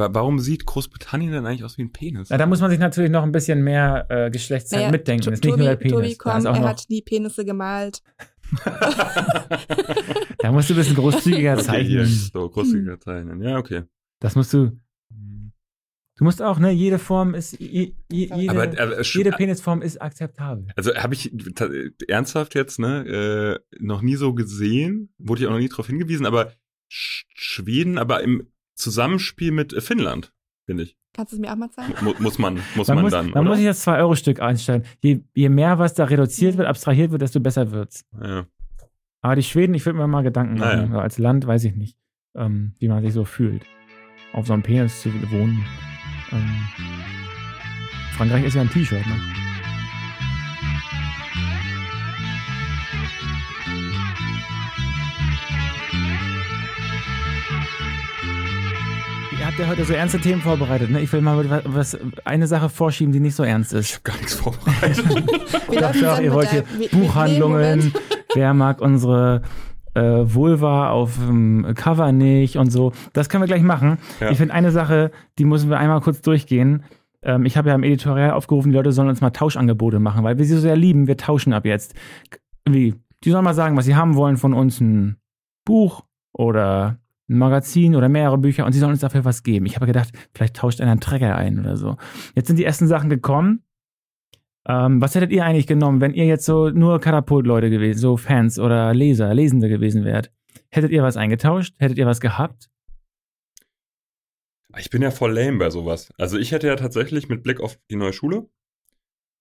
wa- warum sieht Großbritannien denn eigentlich aus wie ein Penis? Na, da muss man sich natürlich noch ein bisschen mehr äh, Geschlechtsteil Naja, mitdenken. Ist nicht nur der Penis. Tobi, komm, auch er hat die Penisse gemalt. da musst du ein bisschen großzügiger okay, hier, zeichnen. so, großzügiger zeichnen. Ja, okay. Das musst du. Du musst auch, ne? Jede Form ist, je, je, jede, Aber äh, sch- jede Penisform ist akzeptabel. Also habe ich ernsthaft jetzt ne äh, noch nie so gesehen, wurde ich auch noch nie darauf hingewiesen, aber Sch Schweden, aber im Zusammenspiel mit äh, Finnland, finde ich. Kannst du es mir auch mal zeigen? Mu muss man, muss Man, man muss, dann. man oder? muss sich das 2-Euro-Stück einstellen. Je, je mehr was da reduziert Mhm. wird, abstrahiert wird, desto besser wird's. ja. Aber die Schweden, ich würde mir mal Gedanken machen. Also Als Land weiß ich nicht, ähm, wie man sich so fühlt. Auf so einem Penis zu wohnen. Ähm, Frankreich ist ja ein T-Shirt, ne? Habt ja heute so ernste Themen vorbereitet, ne? Ich will mal was, was, eine Sache vorschieben, die nicht so ernst Ich ist. habe gar nichts vorbereitet. Doch, dann ihr wollt hier Buchhandlungen, wer mag unsere äh, Vulva auf dem Cover nicht und so. Das können wir gleich machen. Ja. Ich finde eine Sache, die müssen wir einmal kurz durchgehen. Ähm, ich habe ja im Editorial aufgerufen, die Leute sollen uns mal Tauschangebote machen, weil wir sie so sehr lieben. Wir tauschen ab jetzt. Wie? Die sollen mal sagen, was sie haben wollen von uns. Ein Buch oder ein Magazin oder mehrere Bücher und sie sollen uns dafür was geben. Ich habe gedacht, vielleicht tauscht einer einen Trecker ein oder so. Jetzt sind die ersten Sachen gekommen. Ähm, was hättet ihr eigentlich genommen, wenn ihr jetzt so nur Katapult-Leute gewesen, so Fans oder Leser, Lesende gewesen wärt? Hättet ihr was eingetauscht? Hättet ihr was gehabt? Ich bin ja voll lame bei sowas. Also ich hätte ja tatsächlich mit Blick auf die neue Schule,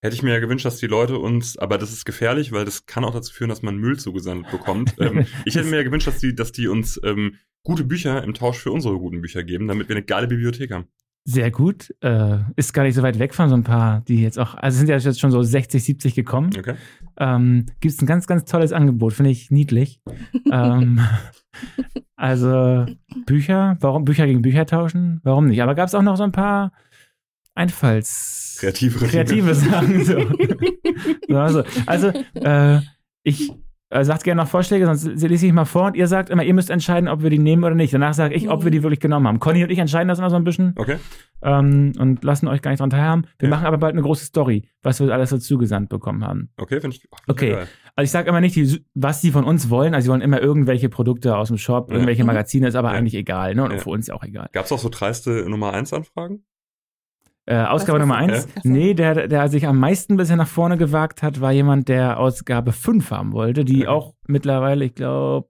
hätte ich mir ja gewünscht, dass die Leute uns, aber das ist gefährlich, weil das kann auch dazu führen, dass man Müll zugesandt bekommt. ähm, ich hätte mir ja gewünscht, dass die, dass die uns ähm, gute Bücher im Tausch für unsere guten Bücher geben, damit wir eine geile Bibliothek haben. Sehr gut. Äh, ist gar nicht so weit weg von so ein paar, die jetzt auch, also sind ja jetzt schon so 60, 70 gekommen. Okay? Ähm, Gibt es ein ganz, ganz tolles Angebot, finde ich niedlich. ähm, also Bücher, warum Bücher gegen Bücher tauschen? Warum nicht? Aber gab es auch noch so ein paar Einfalls... Kreative kreative Sachen. So. so, also, also äh, ich äh, sagt gerne noch Vorschläge, sonst lese ich mal vor und ihr sagt immer, ihr müsst entscheiden, ob wir die nehmen oder nicht. Danach sage ich, ob wir die wirklich genommen haben. Conny und ich entscheiden das immer so ein bisschen Okay? ähm, und lassen euch gar nicht dran teilhaben. Wir Ja. machen aber bald eine große Story, was wir alles so zugesandt bekommen haben. Okay, finde ich. ach, find Okay. geil. Also ich sage immer nicht, die, was die von uns wollen. Also sie wollen immer irgendwelche Produkte aus dem Shop, Ja. irgendwelche Mhm. Magazine, ist aber Ja. eigentlich egal. Ne? Und Ja. für uns auch egal. Gab's auch so dreiste Nummer 1 Anfragen? Äh, Ausgabe Nummer eins. So. Nee, der, der sich am meisten bisher nach vorne gewagt hat, war jemand, der Ausgabe 5 haben wollte, die Okay. auch mittlerweile, ich glaube,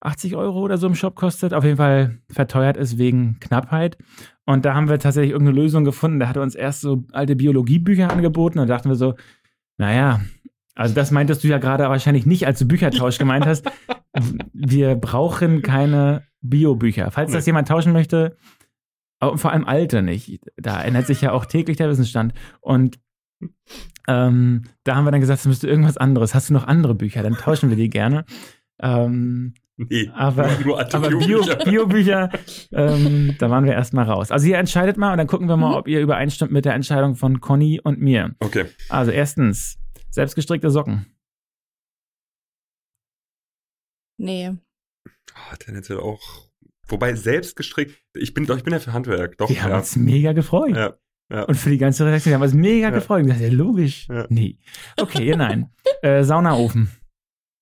80 Euro oder so im Shop kostet. Auf jeden Fall verteuert ist wegen Knappheit. Und da haben wir tatsächlich irgendeine Lösung gefunden. Der hatte uns erst so alte Biologiebücher angeboten und da dachten wir so, naja, also das meintest du ja gerade wahrscheinlich nicht, als du Büchertausch gemeint hast. Wir brauchen keine Biobücher. Falls das Nee. jemand tauschen möchte, auch vor allem alte nicht. Da ändert sich ja auch täglich der Wissensstand. Und ähm, da haben wir dann gesagt, es müsste irgendwas anderes. Hast du noch andere Bücher? Dann tauschen wir die gerne. Ähm, Nee, aber nur, nur alte aber Bio, Biobücher. Biobücher, ähm, da waren wir erstmal raus. Also ihr entscheidet mal und dann gucken wir mal, Mhm. ob ihr übereinstimmt mit der Entscheidung von Conny und mir. Okay. Also erstens, selbstgestrickte Socken. Nee. Ah, tendenziell auch. Wobei selbst gestrickt, ich bin doch, ich bin ja für Handwerk. Doch, Wir haben ja. uns mega gefreut. ja. Ja. Und für die ganze Redaktion haben wir uns mega Ja. gefreut. Und gesagt, ja, logisch. Ja. Nee. Okay, nein. äh, Saunaofen.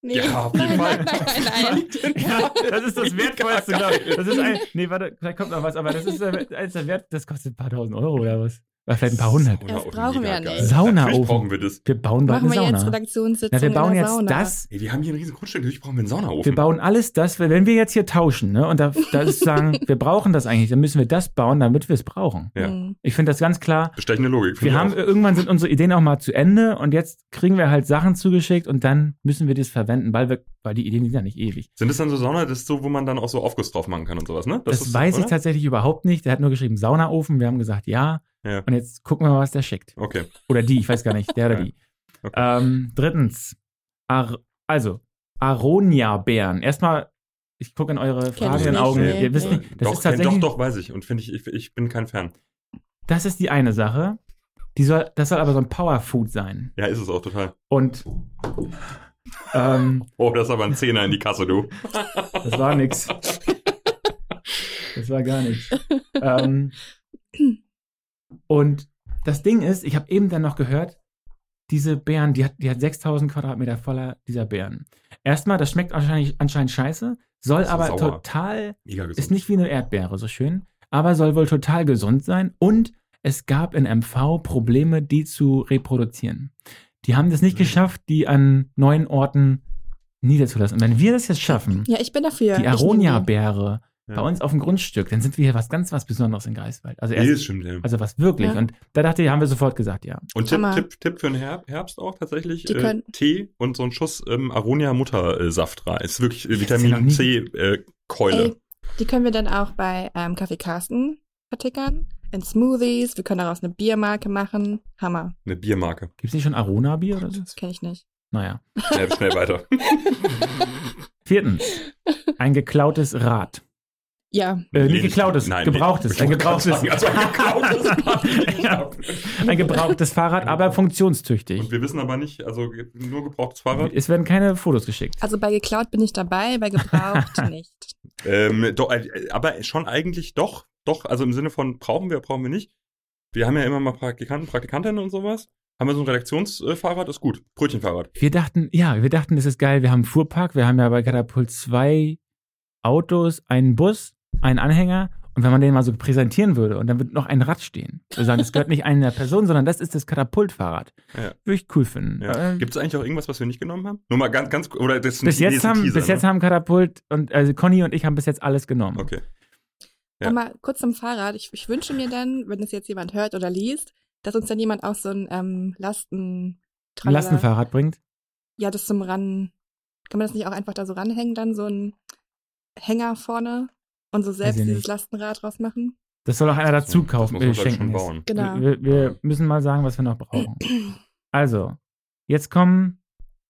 Nee. Ja, auf jeden nein, Fall. nein, nein, nein. Ja, das ist das Wertvollste, glaube ich. Das ist ein, nee, warte, vielleicht kommt noch was, aber das ist äh, eins der Wert, das kostet ein paar tausend Euro oder was? Oder vielleicht ein paar hundert. Das brauchen wir ja nicht. Saunaofen. Brauchen wir das. Wir bauen bald Machen eine wir jetzt Sauna. Redaktionssitzung Na, wir bauen jetzt Sauna. das. Ey, die haben hier ein riesen Grundstück, natürlich brauchen wir einen Saunaofen. Wir bauen alles das, wenn wir jetzt hier tauschen, ne, und da, da ist sagen, wir brauchen das eigentlich, dann müssen wir das bauen, damit wir es brauchen. Ja. Hm. Ich finde das ganz klar. Bestechende Logik. Wir ich haben auch. irgendwann sind unsere Ideen auch mal zu Ende und jetzt kriegen wir halt Sachen zugeschickt und dann müssen wir das verwenden, weil wir, weil die Ideen sind ja nicht ewig. Sind das dann so Sauna, das ist so, wo man dann auch so Aufguss drauf machen kann und sowas, ne? Das, ist, weiß ich oder? tatsächlich überhaupt nicht. Der hat nur geschrieben Saunaofen. Wir haben gesagt ja. Ja. Und jetzt gucken wir mal, was der schickt. Okay. Oder die, ich weiß gar nicht, der oder die. Okay. Ähm, drittens, Ar also Aronia-Bären. Erstmal, ich gucke in eure fragenden Augen. nicht. Ihr wisst Nee. nicht, das doch, ist tatsächlich, doch, doch, weiß ich. Und finde ich, ich, ich bin kein Fan. das ist die eine Sache. Die soll, das soll aber so ein Powerfood sein. Ja, ist es auch total. Und ähm, Oh, das ist aber ein Zehner in die Kasse, du. das war nix. Das war gar nichts. ähm, und das Ding ist, ich habe eben dann noch gehört, diese Beeren, die hat, die hat 6000 Quadratmeter voller dieser Beeren. Erstmal, das schmeckt wahrscheinlich anscheinend scheiße, soll aber sauer. total, Mega gesund. ist nicht wie eine Erdbeere so schön, aber soll wohl total gesund sein und es gab in MV Probleme, die zu reproduzieren. Die haben das nicht Mhm. geschafft, die an neuen Orten niederzulassen. Und wenn wir das jetzt schaffen, Ja, ich bin dafür. die Ich Aronia-Beere Ja. bei uns auf dem Grundstück, dann sind wir hier was ganz was Besonderes in Greifswald. Also, erst, das stimmt, ja. also was wirklich. Ja. Und da dachte ich, haben wir sofort gesagt, ja. Und Tipp. Tipp, Tipp für den Her Herbst auch tatsächlich. Äh, Tee und so ein Schuss ähm, Aronia Muttersaft rein. Ist wirklich äh, Vitamin noch nie- C äh, Keule. Ey, die können wir dann auch bei ähm, Kaffee Carsten vertickern. In Smoothies. Wir können daraus eine Biermarke machen. Hammer. Eine Biermarke. Gibt es nicht schon Arona-Bier oder so? Kenne ich nicht. Naja. Schnell, schnell weiter. Viertens. Ein geklautes Rad. Ja. Äh, Nee, nicht geklautes, nein, gebrauchtes. Ich ein gebrauchtes. sagen, Also ein geklautes Fahrrad. Ja. ein gebrauchtes Fahrrad, aber funktionstüchtig. Und wir wissen aber nicht, also nur gebrauchtes Fahrrad. Es werden keine Fotos geschickt. Also bei geklaut bin ich dabei, bei gebraucht nicht. Ähm, doch, äh, aber schon eigentlich doch, doch, also im Sinne von brauchen wir, brauchen wir nicht. Wir haben ja immer mal Praktikanten, Praktikantinnen und sowas. Haben wir so ein Redaktionsfahrrad, ist gut. Brötchenfahrrad. Wir dachten, ja, wir dachten, das ist geil. Wir haben einen Fuhrpark. Wir haben ja bei Katapult zwei Autos, einen Bus, einen Anhänger. Und wenn man den mal so präsentieren würde und dann wird noch ein Rad stehen. Wir sagen, das gehört nicht einer Person, sondern das ist das Katapultfahrrad. Ja. Würde ich cool finden. Ja. Äh, Gibt es eigentlich auch irgendwas, was wir nicht genommen haben? Nur mal ganz, ganz, oder das ist ein- bis jetzt, haben, Teaser, bis jetzt ne? haben Katapult und also Conny und ich haben bis jetzt alles genommen. Okay. Ja. Aber kurz zum Fahrrad. Ich, ich wünsche mir dann, wenn das jetzt jemand hört oder liest, dass uns dann jemand auch so ein ähm, Lasten... Ein Lastenfahrrad bringt. Ja, das zum Ran... Kann man das nicht auch einfach da so ranhängen, dann so ein Hänger vorne und so selbst dieses. Lastenrad draus machen? Das soll auch einer dazu Das kaufen, muss äh, man schenken. bauen. Genau. Wir, wir müssen mal sagen, was wir noch brauchen. Also, jetzt kommen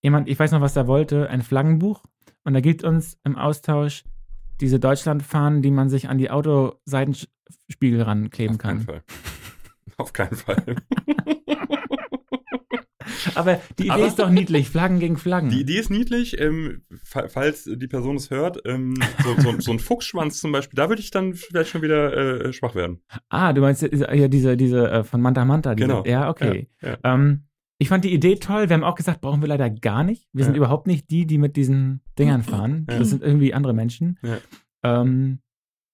jemand, ich weiß noch, was er wollte, ein Flaggenbuch. Und er gibt uns im Austausch diese Deutschlandfahnen, die man sich an die Autoseitenspiegel rankleben Auf keinen kann. Fall. Auf keinen Fall. Aber die Idee Aber- ist doch niedlich, Flaggen gegen Flaggen. Die Idee ist niedlich, ähm, fa- falls die Person es hört, ähm, so, so, so ein Fuchsschwanz zum Beispiel, da würde ich dann vielleicht schon wieder äh, schwach werden. ah, du meinst ja ja, diese, diese äh, von Manta Manta. Diese, Genau. Ja, okay. Ja, ja. Ähm, ich fand die Idee toll. Wir haben auch gesagt, brauchen wir leider gar nicht. Wir sind Ja. überhaupt nicht die, die mit diesen Dingern fahren. Das sind irgendwie andere Menschen. Ähm,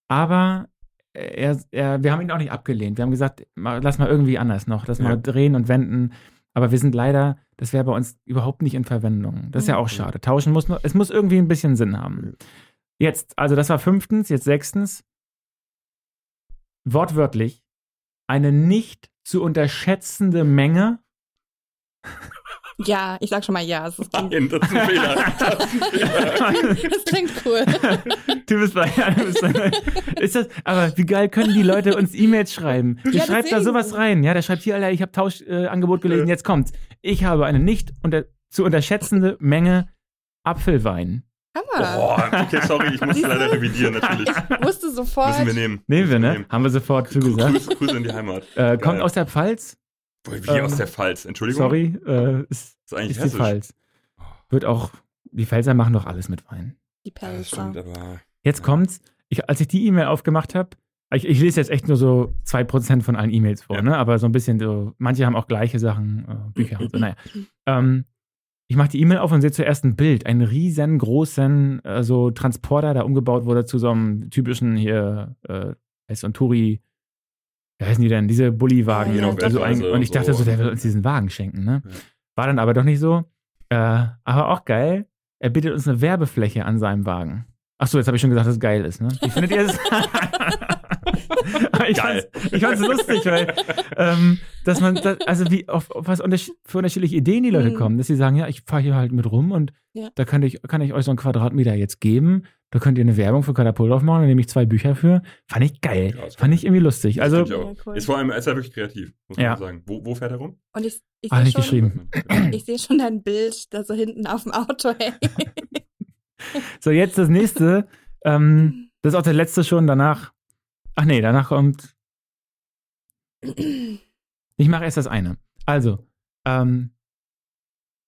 aber er, er, wir haben ihn auch nicht abgelehnt. Wir haben gesagt, lass mal irgendwie anders noch. Lass mal drehen und wenden. Aber wir sind leider, das wäre bei uns überhaupt nicht in Verwendung. Das ist ja auch Mhm. schade. Tauschen muss noch, es muss irgendwie ein bisschen Sinn haben. Jetzt, also das war fünftens, jetzt sechstens. Wortwörtlich, eine nicht zu unterschätzende Menge Ja, ich sag schon mal ja. Das klingt, Nein, das ist ein Fehler. Das ist ein Fehler. das klingt cool. Du bist bei ja, du bist bei, ist das, aber wie geil können die Leute uns E-Mails schreiben? Der Ja, schreibt da sowas rein, ja, der schreibt hier, Alter, ich habe Tauschangebot äh, Angebot gelesen, jetzt kommt's. Ich habe eine nicht unter, zu unterschätzende Menge Apfelwein. Hammer. Boah, okay, sorry, ich muss leider revidieren, natürlich. Ich wusste sofort. Müssen wir nehmen. Nehmen wir, ne? Haben wir sofort zugesagt. Grüße, Grüße in die Heimat. Äh, kommt aus der Pfalz. Wie Ähm, aus der Pfalz, Entschuldigung. Sorry, äh, ist, Das ist eigentlich ist die. Pfalz. Wird auch, die Pfälzer machen doch alles mit Wein. Die Ja, stimmt, aber Jetzt kommt's. Ich, als ich die E-Mail aufgemacht habe, ich, ich lese jetzt echt nur so 2% von allen E-Mails vor, Ja. ne? Aber so ein bisschen so, manche haben auch gleiche Sachen, äh, Bücher und so, naja. Ähm, ich mache die E-Mail auf und sehe zuerst ein Bild, einen riesengroßen äh, so Transporter, der umgebaut wurde zu so einem typischen hier, äh, so ein Touri, wie heißen die denn? Diese Bulli-Wagen. Ja, ja, die so ein, Bettweise und ich dachte so. der will uns diesen Wagen schenken, ne? Ja. War dann aber doch nicht so. Äh, aber auch geil. Er bietet uns eine Werbefläche an seinem Wagen. Ach so, jetzt habe ich schon gesagt, dass es geil ist, ne? Wie findet ihr es? ich, Geil. fand's, ich fand's lustig, weil, ähm, dass man, das, also wie, auf, auf was unterschied, für unterschiedliche Ideen die Leute Mhm. kommen, dass sie sagen, ja, ich fahre hier halt mit rum und Ja. da kann ich, kann ich euch so einen Quadratmeter jetzt geben. Da könnt ihr eine Werbung für Katapult aufmachen, da nehme ich zwei Bücher für. Fand ich geil. Ja, Fand ich irgendwie lustig. Also, ich auch. Ja, cool. Ist vor allem, ist er wirklich kreativ, muss Ja. man sagen. Wo, wo fährt er rum? Und ich, ich Ah, sehe nicht schon, geschrieben. ich sehe schon dein Bild da so hinten auf dem Auto. Hey. so jetzt das nächste. Ähm, das ist auch der letzte schon. Danach, ach nee, danach kommt Ich mache erst das eine. Also, ähm,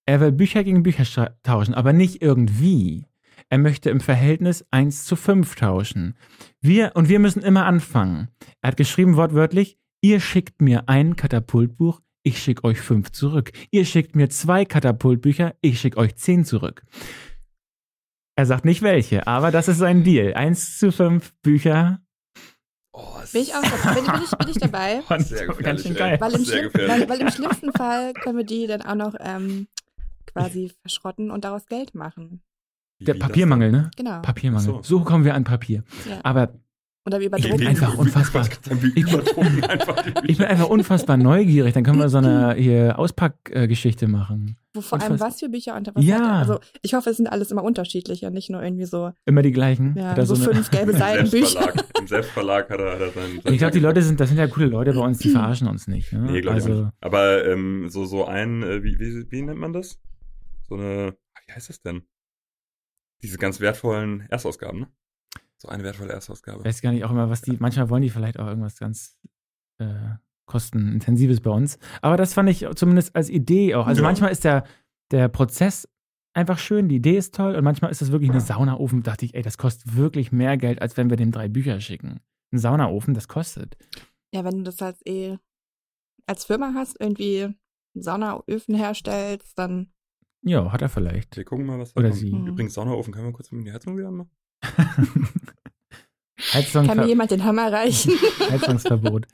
er will Bücher gegen Bücher tauschen, aber nicht irgendwie. Er möchte im Verhältnis 1 zu 5 tauschen. Wir, und wir müssen immer anfangen. Er hat geschrieben wortwörtlich, ihr schickt mir ein Katapultbuch, ich schicke euch fünf zurück. Ihr schickt mir zwei Katapultbücher, ich schicke euch zehn zurück. Er sagt nicht welche, aber das ist sein Deal. Eins zu fünf Bücher. Oh, Bin ich auch bin, bin, ich, bin ich dabei? Sehr ganz schön geil. Weil im, weil, weil im schlimmsten Fall können wir die dann auch noch ähm, quasi verschrotten und daraus Geld machen. Wie- Der wie Papiermangel, ne? Genau. Papiermangel. Ach so. kommen wir an Papier. Ja. Aber Oder wir denn? Ich überdrucken. bin einfach Wie- wie- unfassbar. ich wie überdrucken ich bin Bücher. einfach unfassbar neugierig. Dann können wir so eine Auspackgeschichte machen. Wo vor allem was für Bücher unter was Ja. Also ich hoffe, es sind alles immer unterschiedliche, nicht nur irgendwie so, Immer die gleichen. ja, so, so fünf gelbe Seitenbücher. Selbstverlag, Im Selbstverlag hat er, hat er seinen. seinen Ich glaube, die Leute sind, das sind ja coole Leute bei uns, die verarschen uns nicht. Ne? Nee, glaube ich also, nicht. Aber ähm, so, so ein, äh, wie, wie, wie nennt man das? So eine, wie heißt das denn? Diese ganz wertvollen Erstausgaben, ne? So eine wertvolle Erstausgabe. weiß gar nicht auch immer, was die, manchmal wollen die vielleicht auch irgendwas ganz äh, kostenintensives bei uns. Aber das fand ich zumindest als Idee auch. Also Ja. manchmal ist der, der Prozess einfach schön, die Idee ist toll und manchmal ist das wirklich eine Saunaofen. Dachte ich, ey, das kostet wirklich mehr Geld, als wenn wir dem drei Bücher schicken. Ein Saunaofen, das kostet. Ja, wenn du das als eh als Firma hast, irgendwie Saunaöfen herstellst, dann Ja, hat er vielleicht. Wir gucken mal, was Oder da kommt. sie. Mhm. Übrigens, Saunaofen, können wir kurz die Heizung wieder anmachen? Heizung, kann mir jemand den Hammer reichen. Heizungsverbot.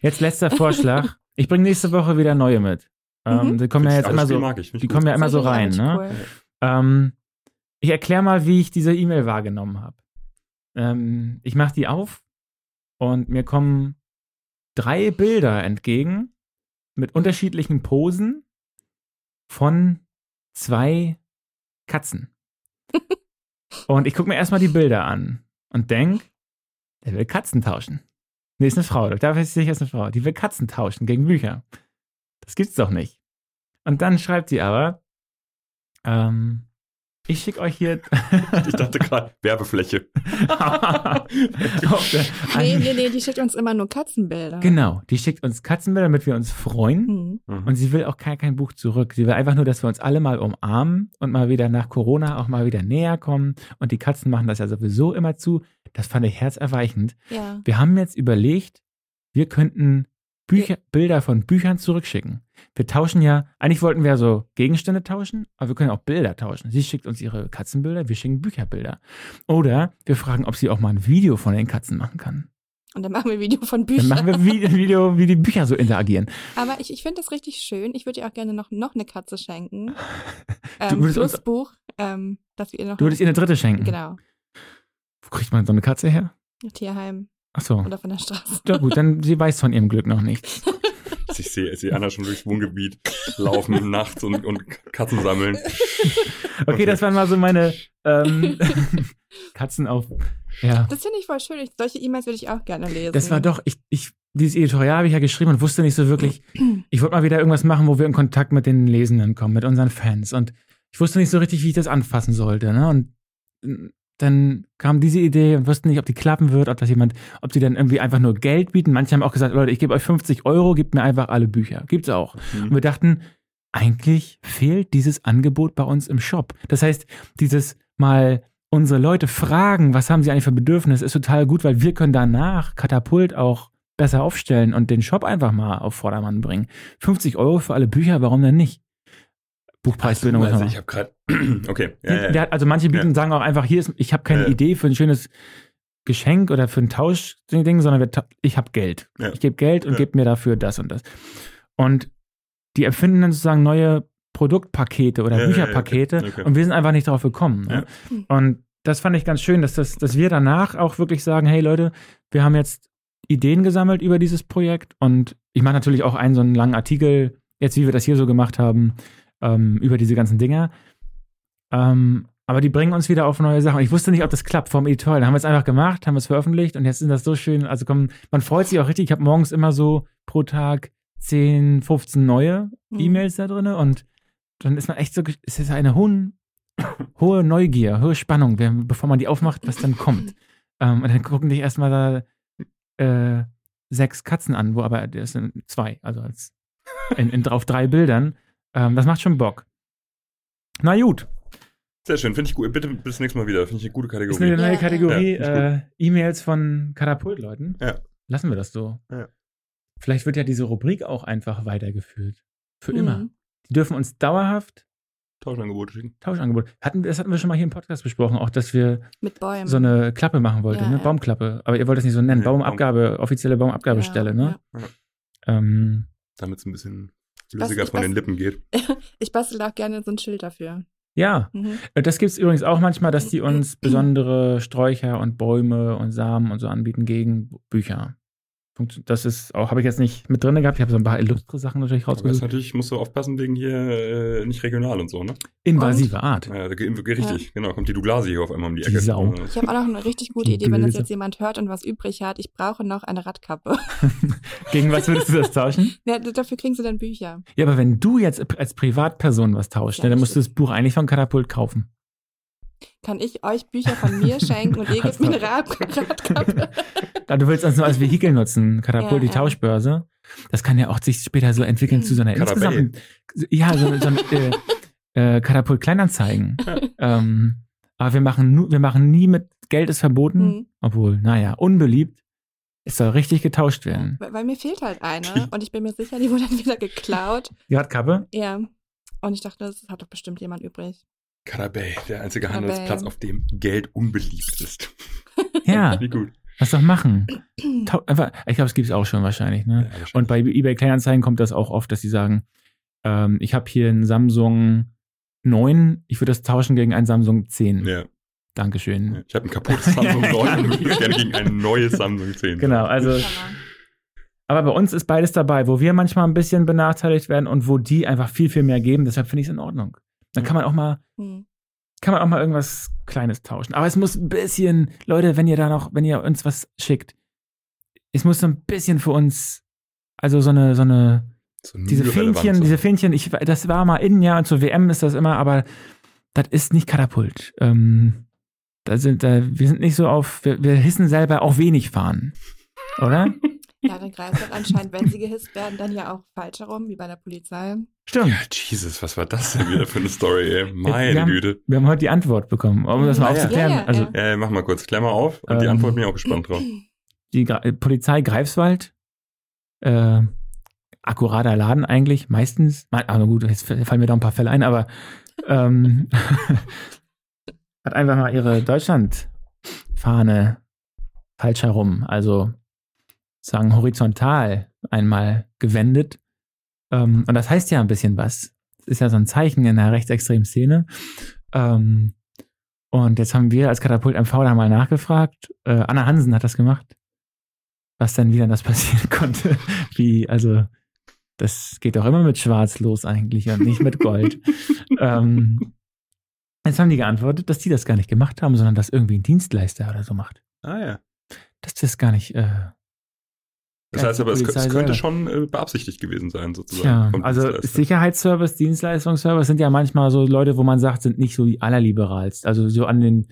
Jetzt letzter Vorschlag. Ich bringe nächste Woche wieder neue mit. Ähm, Mhm. die kommen ja jetzt immer so, mag ich. Finde die kommen ja immer so rein. Ne? cool. Ähm, ich erkläre mal, wie ich diese E-Mail wahrgenommen habe. Ähm, ich mache die auf und mir kommen drei Bilder entgegen mit unterschiedlichen Posen von zwei Katzen. und ich gucke mir erstmal die Bilder an und denk, der will Katzen tauschen. Nee, ist eine Frau. Da weiß ich, ist eine Frau. Die will Katzen tauschen gegen Bücher. Das gibt's doch nicht. Und dann schreibt sie aber, ähm, ich schicke euch hier. Ich dachte gerade, Werbefläche. Nee, nee, nee, die schickt uns immer nur Katzenbilder. Genau, die schickt uns Katzenbilder, damit wir uns freuen. Hm. Mhm. Und sie will auch kein, kein Buch zurück. Sie will einfach nur, dass wir uns alle mal umarmen und mal wieder nach Corona auch mal wieder näher kommen. Und die Katzen machen das ja sowieso immer zu. Das fand ich herzerweichend. Ja. Wir haben jetzt überlegt, wir könnten Bücher, Bilder von Büchern zurückschicken. Wir tauschen ja, eigentlich wollten wir ja so Gegenstände tauschen, aber wir können auch Bilder tauschen. Sie schickt uns ihre Katzenbilder, wir schicken Bücherbilder. Oder wir fragen, ob sie auch mal ein Video von den Katzen machen kann. Und dann machen wir ein Video von Dann Büchern. machen wir ein Video, wie die Bücher so interagieren. Aber ich, ich finde das richtig schön. Ich würde ihr auch gerne noch, noch eine Katze schenken. Du Ähm, würdest plus uns- Buch, ähm, dass wir ihr noch. Du würdest ihr eine dritte schenken. Genau. Wo kriegt man so eine Katze her? Tierheim Ach so. oder von der Straße. Ja gut, dann sie weiß von ihrem Glück noch nichts. Ich sehe, ich sehe Anna schon durchs Wohngebiet laufen nachts und, und Katzen sammeln. Okay, Okay. das waren mal so meine ähm, Katzen auf. Ja. Das finde ich voll schön. Ich, solche E-Mails würde ich auch gerne lesen. Das war doch, ich, ich, dieses Editorial habe ich ja geschrieben und wusste nicht so wirklich, ich wollte mal wieder irgendwas machen, wo wir in Kontakt mit den Lesenden kommen, mit unseren Fans. Und ich wusste nicht so richtig, wie ich das anfassen sollte. Ne? Und dann kam diese Idee und wusste nicht, ob die klappen wird, ob das jemand, ob sie dann irgendwie einfach nur Geld bieten. Manche haben auch gesagt, Leute, ich gebe euch 50 Euro, gebt mir einfach alle Bücher. Gibt's auch. Und Mhm. wir dachten, eigentlich fehlt dieses Angebot bei uns im Shop. Das heißt, dieses mal unsere Leute fragen, was haben sie eigentlich für Bedürfnisse, ist total gut, weil wir können danach Katapult auch besser aufstellen und den Shop einfach mal auf Vordermann bringen. 50 Euro für alle Bücher, warum denn nicht? Buchpreisbildung. also muss man ich habe gerade. Okay. Ja, ja. Also manche bieten, sagen auch einfach, hier ist, ich habe keine Ja. Idee für ein schönes Geschenk oder für ein Tauschding, sondern ich habe Geld. Ja. Ich gebe Geld und Ja. gebe mir dafür das und das. Und die erfinden dann sozusagen neue Produktpakete oder Ja, ja, ja, Bücherpakete okay. Okay. und wir sind einfach nicht darauf gekommen. Ne? Und das fand ich ganz schön, dass, das, dass wir danach auch wirklich sagen, hey Leute, wir haben jetzt Ideen gesammelt über dieses Projekt und ich mache natürlich auch einen so einen langen Artikel, jetzt wie wir das hier so gemacht haben, ähm, über diese ganzen Dinger. Ähm, aber die bringen uns wieder auf neue Sachen. Ich wusste nicht, ob das klappt vom Editorial. Dann haben wir es einfach gemacht, haben es veröffentlicht und jetzt sind das so schön. Also komm, man freut sich auch richtig. Ich habe morgens immer so pro Tag 10, 15 neue Mhm. E-Mails da drin und dann ist man echt so, es ist eine hohen, hohe Neugier, hohe Spannung, bevor man die aufmacht, was dann kommt. Ähm, und dann gucken dich erstmal da äh, sechs Katzen an, wo aber das sind zwei, also als in, in, auf drei Bildern. Ähm, das macht schon Bock. Na gut. Sehr schön, finde ich gut. Bitte bis nächstes Mal wieder. Finde ich eine gute Ist Kategorie. eine neue Kategorie. ja. Äh, E-Mails von Katapult-Leuten. Ja. Lassen wir das so. Ja. Vielleicht wird ja diese Rubrik auch einfach weitergeführt. Für immer. Mhm. Die dürfen uns dauerhaft Tauschangebote schicken. Tauschangebote. Hatten, das hatten wir schon mal hier im Podcast besprochen, auch dass wir Mit Bäumen. so eine Klappe machen wollten, Ja, ne? ja. Baumklappe. Aber ihr wollt es nicht so nennen. Nee, Baumabgabe, offizielle Baumabgabestelle, Ja, ne? ja. Ähm, Damit es ein bisschen flüssiger von den Lippen geht. Ich bastel auch gerne so ein Schild dafür. ja, Mhm. Äh, Das gibt es übrigens auch manchmal, dass die uns besondere Sträucher und Bäume und Samen und so anbieten gegen Bücher. Das ist auch, habe ich jetzt nicht mit drin gehabt. Ich habe so ein paar illustre Sachen natürlich Aber das ist rausgesucht. natürlich, musst du aufpassen wegen hier äh, nicht regional und so, ne? Invasive Art. Ja, richtig, genau. Kommt die Douglasie hier auf einmal um die Die Ecke. Sau. Ich habe auch noch eine richtig gute Die Idee, wenn das jetzt jemand hört und was übrig hat. Ich brauche noch eine Radkappe. Gegen was würdest du das tauschen? Ja, dafür kriegst du dann Bücher. Ja, aber wenn du jetzt als Privatperson was tauschst, Ja, ne, dann musst du das Buch eigentlich von Katapult kaufen. Kann ich euch Bücher von mir schenken und ihr gebt mir eine Rad Radkappe? Ja, du willst uns nur als Vehikel nutzen, Katapult, Ja, die ja. Tauschbörse. Das kann ja auch sich später so entwickeln zu so einer Katapult. insgesamt, ja, so, so ein äh, äh, Katapult Kleinanzeigen. ähm, aber wir machen, nu, wir machen nie mit Geld ist verboten, Mhm. obwohl, naja, unbeliebt. Es soll richtig getauscht werden. Weil, weil mir fehlt halt eine und ich bin mir sicher, die wurde dann wieder geklaut. Die Radkappe? Ja. Und ich dachte, das hat doch bestimmt jemand übrig. Karabay, der einzige Karabay. Handelsplatz, auf dem Geld unbeliebt ist. Ja, Wie gut. lass doch machen. Ich glaube, es gibt es auch schon wahrscheinlich. Ne? Ja, wahrscheinlich. Und bei eBay Kleinanzeigen kommt das auch oft, dass sie sagen, ähm, ich habe hier einen Samsung 9, ich würde das tauschen gegen einen Samsung 10. ja, Dankeschön. ja. Ich habe ein kaputtes Samsung 9 und würde gerne gegen ein neues Samsung 10. Genau, also, aber bei uns ist beides dabei, wo wir manchmal ein bisschen benachteiligt werden und wo die einfach viel, viel mehr geben. Deshalb finde ich es in Ordnung. Dann kann man auch mal, Hm. kann man auch mal irgendwas Kleines tauschen. Aber es muss ein bisschen, Leute, wenn ihr da noch, wenn ihr uns was schickt, es muss so ein bisschen für uns, also so eine, so eine, So diese Fähnchen, so. diese Fähnchen, ich, das war mal innen, ja, und zur WM ist das immer, aber das ist nicht Katapult. Ähm, da sind, da, wir sind nicht so auf, wir, wir hissen selber auch wenig fahren. Oder? Ja, dann greift anscheinend, wenn sie gehisst werden, dann ja auch falsch herum, wie bei der Polizei. Stimmt. Ja, Jesus, was war das denn wieder für eine Story, ey? Meine Wir haben- Güte. Wir haben heute die Antwort bekommen, um das mal Ah, ja. aufzuklären. Ja, ja, also ja. Ja, mach mal kurz, klär mal auf und die Ähm, Antwort bin ich auch gespannt drauf. die Gra äh, Polizei Greifswald, äh, akkurater Laden eigentlich, meistens. Me- Also gut, jetzt fallen mir da ein paar Fälle ein, aber ähm, hat einfach mal ihre Deutschlandfahne falsch herum, also sagen horizontal einmal gewendet. Ähm, und das heißt ja ein bisschen was. Das ist ja so ein Zeichen in der rechtsextremen Szene. Ähm, und jetzt haben wir als Katapult MV da mal nachgefragt. Äh, Anna Hansen hat das gemacht. Was denn wieder das passieren konnte. Wie, also, das geht doch immer mit Schwarz los eigentlich und nicht mit Gold. ähm, jetzt haben die geantwortet, dass die das gar nicht gemacht haben, sondern dass irgendwie ein Dienstleister oder so macht. Ah ja. Dass das gar nicht, äh, Das Ja, heißt aber, es, es könnte selber. schon äh, beabsichtigt gewesen sein, sozusagen. Vom also. Sicherheitsservice, Dienstleistungsservice sind ja manchmal so Leute, wo man sagt, sind nicht so die allerliberalsten. Also so an den,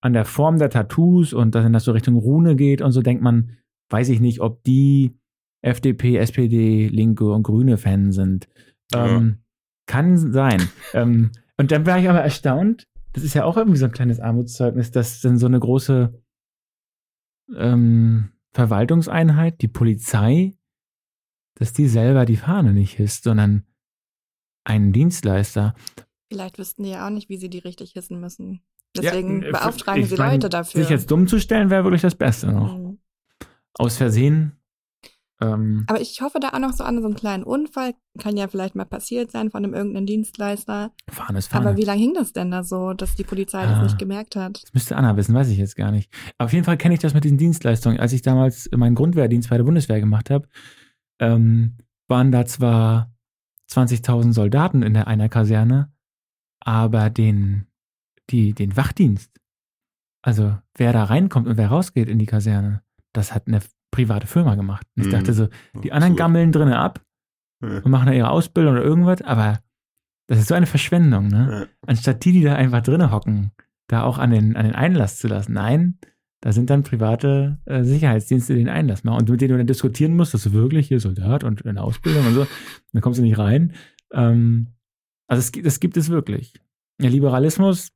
an der Form der Tattoos und dass das so Richtung Rune geht und so denkt man, weiß ich nicht, ob die FDP, SPD, Linke und Grüne Fan sind. Ähm, Kann sein. ähm, und dann war ich aber erstaunt, das ist ja auch irgendwie so ein kleines Armutszeugnis, dass dann so eine große ähm, Verwaltungseinheit, die Polizei, dass die selber die Fahne nicht hisst, sondern einen Dienstleister. Vielleicht wüssten die ja auch nicht, wie sie die richtig hissen müssen. Ja, Deswegen äh, beauftragen sie mein, Leute dafür. Sich jetzt dumm zu stellen, wäre wirklich das Beste noch. Mhm. Aus Versehen. Ähm, Aber ich hoffe da auch noch so an so einen kleinen Unfall. Kann ja vielleicht mal passiert sein von einem irgendeinem Dienstleister. Fahne ist Fahne. Aber wie lange hing das denn da so, dass die Polizei Ah. das nicht gemerkt hat? Das müsste Anna wissen, weiß ich jetzt gar nicht. Auf jeden Fall kenne ich das mit diesen Dienstleistungen. Als ich damals meinen Grundwehrdienst bei der Bundeswehr gemacht habe, ähm, waren da zwar 20.000 Soldaten in der einer Kaserne, aber den, die, den Wachdienst, also wer da reinkommt und wer rausgeht in die Kaserne, das hat eine private Firma gemacht. Und ich Mhm. dachte so, die anderen Absolut. gammeln drinnen ab Ja. und machen da ihre Ausbildung oder irgendwas, aber das ist so eine Verschwendung, ne? Ja. anstatt die, die da einfach drinnen hocken, da auch an den, an den Einlass zu lassen. Nein, da sind dann private äh, Sicherheitsdienste, die den Einlass machen und mit denen du dann diskutieren musst, dass du wirklich hier Soldat und in Ausbildung und so, dann kommst du nicht rein. Ähm, also es, das gibt es wirklich. Der Liberalismus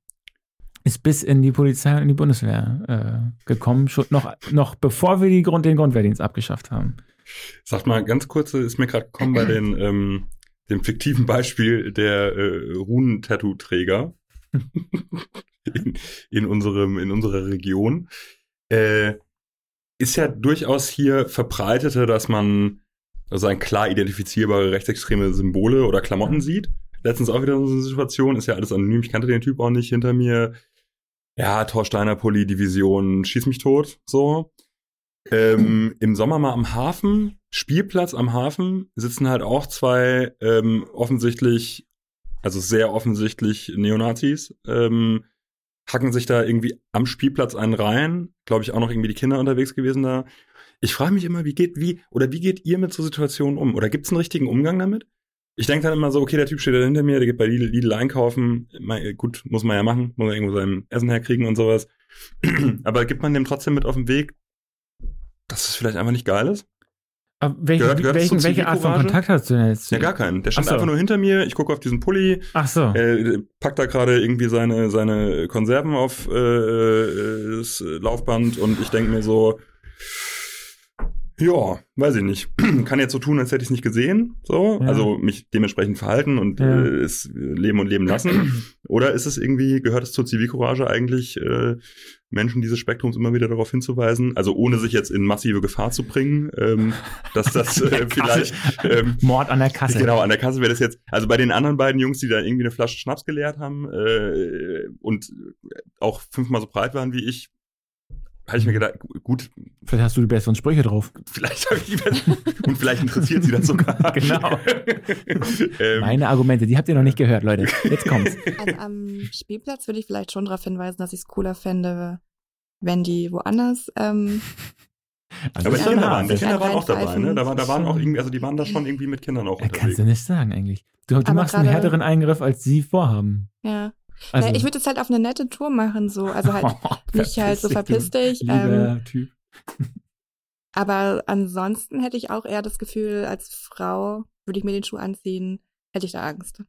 ist bis in die Polizei und in die Bundeswehr äh, gekommen, schon noch, noch bevor wir die Grund, den Grundwehrdienst abgeschafft haben. Sag mal, ganz kurz ist mir gerade gekommen bei den, ähm, dem fiktiven Beispiel der äh, Runen-Tattoo-Träger in, in, unserem, in unserer Region. Äh, ist ja durchaus hier verbreitete, dass man also ein klar identifizierbare rechtsextreme Symbole oder Klamotten sieht. Letztens auch wieder so eine Situation, ist ja alles anonym, ich kannte den Typ auch nicht hinter mir. Ja, Torsteiner Pulli, Division, schieß mich tot, so. Ähm, Im Sommer mal am Hafen, Spielplatz am Hafen, sitzen halt auch zwei ähm, offensichtlich, also sehr offensichtlich Neonazis, ähm, hacken sich da irgendwie am Spielplatz einen rein. Glaube ich auch noch irgendwie die Kinder unterwegs gewesen da. Ich frage mich immer, wie geht, wie, oder wie geht ihr mit so Situationen um? Oder gibt es einen richtigen Umgang damit? Ich denke dann immer so, okay, der Typ steht da hinter mir, der geht bei Lidl, Lidl einkaufen. Gut, muss man ja machen, muss man irgendwo sein Essen herkriegen und sowas. Aber gibt man dem trotzdem mit auf den Weg, dass es vielleicht einfach nicht geil ist? Aber welche, gehört, gehört welchen, welche Art von Kontakt hast du denn jetzt? Ja, gar keinen. Der stand so. einfach nur hinter mir. Ich gucke auf diesen Pulli. Ach so. Er packt da gerade irgendwie seine, seine Konserven auf äh, äh das Laufband und ich denke mir so, ja, weiß ich nicht. Kann jetzt so tun, als hätte ich es nicht gesehen. So, ja. also mich dementsprechend verhalten und ja. äh, es leben und leben lassen. Oder ist es irgendwie, gehört es zur Zivilcourage eigentlich, äh, Menschen dieses Spektrums immer wieder darauf hinzuweisen, also ohne sich jetzt in massive Gefahr zu bringen, ähm, dass das äh, vielleicht ähm, Mord an der Kasse. Genau, an der Kasse wäre das jetzt. Also bei den anderen beiden Jungs, die da irgendwie eine Flasche Schnaps geleert haben äh, und auch fünfmal so breit waren wie ich, habe ich mir gedacht, gut. Vielleicht hast du die besseren Sprüche drauf. Vielleicht habe ich die besseren. und vielleicht interessiert sie das sogar. genau. ähm, Meine Argumente, die habt ihr noch nicht gehört, Leute. Jetzt kommt's. Also am Spielplatz würde ich vielleicht schon darauf hinweisen, dass ich es cooler fände, wenn die woanders. Ähm, also aber die Kinder, waren, die Kinder waren auch dabei, ne? Da, war, da waren auch irgendwie, also die waren da schon irgendwie mit Kindern auch unterwegs. Kannst du nicht sagen eigentlich. Du, du machst einen härteren Eingriff, als sie vorhaben. Ja. Also, ja, ich würde es halt auf eine nette Tour machen, so. Also halt oh, nicht halt so verpiss dich. Ähm, typ. aber ansonsten hätte ich auch eher das Gefühl, als Frau würde ich mir den Schuh anziehen, hätte ich da Angst.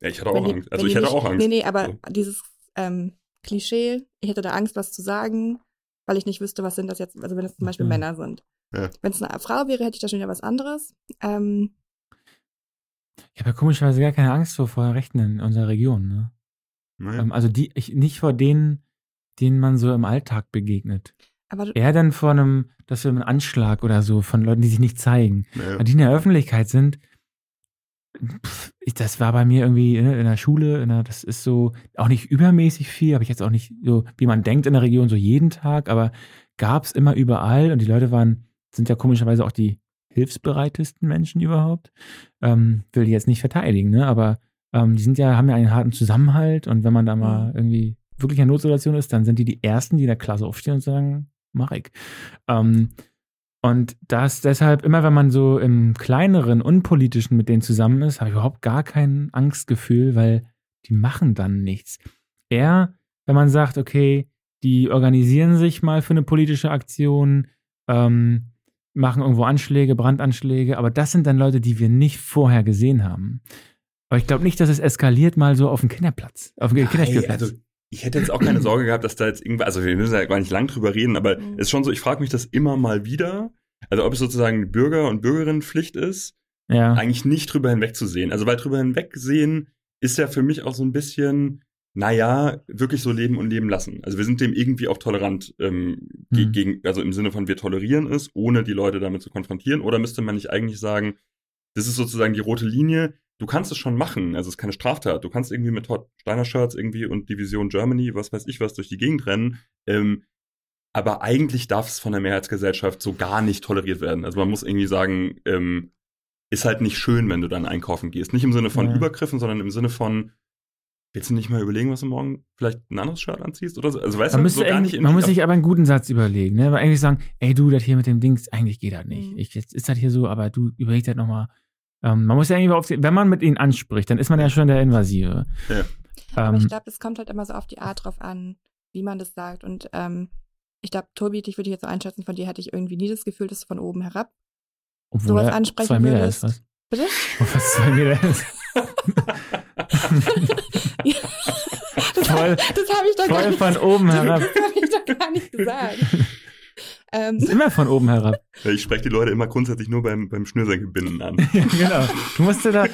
Ja, ich hatte auch die, Angst. Also ich hätte nicht, auch Angst. Nee, nee, aber so. dieses ähm, Klischee, ich hätte da Angst, was zu sagen, weil ich nicht wüsste, was sind das jetzt, also wenn es zum Beispiel mhm. Männer sind. Ja. Wenn es eine Frau wäre, hätte ich da schon wieder was anderes. Ähm, ich habe ja komischerweise gar keine Angst vor, vor Rechten in unserer Region, ne? Naja. Ähm, also die, ich, nicht vor denen, denen man so im Alltag begegnet. Aber Eher dann vor einem, dass wir einen Anschlag oder so von Leuten, die sich nicht zeigen. Naja. Die in der Öffentlichkeit sind. Pff, ich, das war bei mir irgendwie ne, in der Schule, in der, das ist so auch nicht übermäßig viel, habe ich jetzt auch nicht so, wie man denkt in der Region, so jeden Tag, aber gab es immer überall und die Leute waren, sind ja komischerweise auch die hilfsbereitesten Menschen überhaupt. Ähm, will die jetzt nicht verteidigen, ne? Aber ähm, die sind ja, haben ja einen harten Zusammenhalt und wenn man da mal mhm. irgendwie wirklich in einer Notsituation ist, dann sind die die Ersten, die in der Klasse aufstehen und sagen, mach ich. Ähm, und das deshalb, immer wenn man so im kleineren, unpolitischen mit denen zusammen ist, habe ich überhaupt gar kein Angstgefühl, weil die machen dann nichts. Eher, wenn man sagt, okay, die organisieren sich mal für eine politische Aktion, ähm, machen irgendwo Anschläge, Brandanschläge, aber das sind dann Leute, die wir nicht vorher gesehen haben. Aber ich glaube nicht, dass es eskaliert mal so auf dem Kinderplatz, auf dem Kinderspielplatz. Also ich hätte jetzt auch keine Sorge gehabt, dass da jetzt irgendwas, also wir müssen ja gar nicht lang drüber reden, aber mhm. es ist schon so, ich frage mich das immer mal wieder, also ob es sozusagen Bürger- und Bürgerinnenpflicht ist, ja. eigentlich nicht drüber hinwegzusehen. Also weil drüber hinwegsehen ist ja für mich auch so ein bisschen, naja, wirklich so leben und leben lassen. Also wir sind dem irgendwie auch tolerant ähm, mhm. gegen, also im Sinne von wir tolerieren es, ohne die Leute damit zu konfrontieren. Oder müsste man nicht eigentlich sagen, das ist sozusagen die rote Linie, du kannst es schon machen. Also es ist keine Straftat. Du kannst irgendwie mit Todd Steiner Shirts irgendwie und Division Germany, was weiß ich was, durch die Gegend rennen. Ähm, aber eigentlich darf es von der Mehrheitsgesellschaft so gar nicht toleriert werden. Also man muss irgendwie sagen, ähm, ist halt nicht schön, wenn du dann einkaufen gehst. Nicht im Sinne von ja. Übergriffen, sondern im Sinne von, willst du nicht mal überlegen, was du morgen vielleicht ein anderes Shirt anziehst oder so? Also weißt man du, so gar nicht Man muss sich aber einen guten Satz überlegen, ne? Aber eigentlich sagen, ey du, das hier mit dem Dings, eigentlich geht das nicht. Mhm. Ich, jetzt ist das hier so, aber du überlegst halt nochmal, ähm, man muss ja irgendwie auf, wenn man mit ihnen anspricht, dann ist man ja schon der Invasive. Ja. Aber ähm, ich glaube, es kommt halt immer so auf die Art drauf an, wie man das sagt. Und ähm, ich glaube, Tobi, dich würde ich jetzt so einschätzen, von dir hätte ich irgendwie nie das Gefühl, dass du von oben herab Obwohl sowas ansprechen zwei Meter würdest. Ist, was? Bitte? Oh, was zwei Meter ist. das Voll- das habe ich doch gar Voll nicht von oben herab. Das habe ich doch gar nicht gesagt. ähm, Ist immer von oben herab. Ich spreche die Leute immer grundsätzlich nur beim, beim Schnürsenkelbinden an. Ja, genau. Du musst dir da,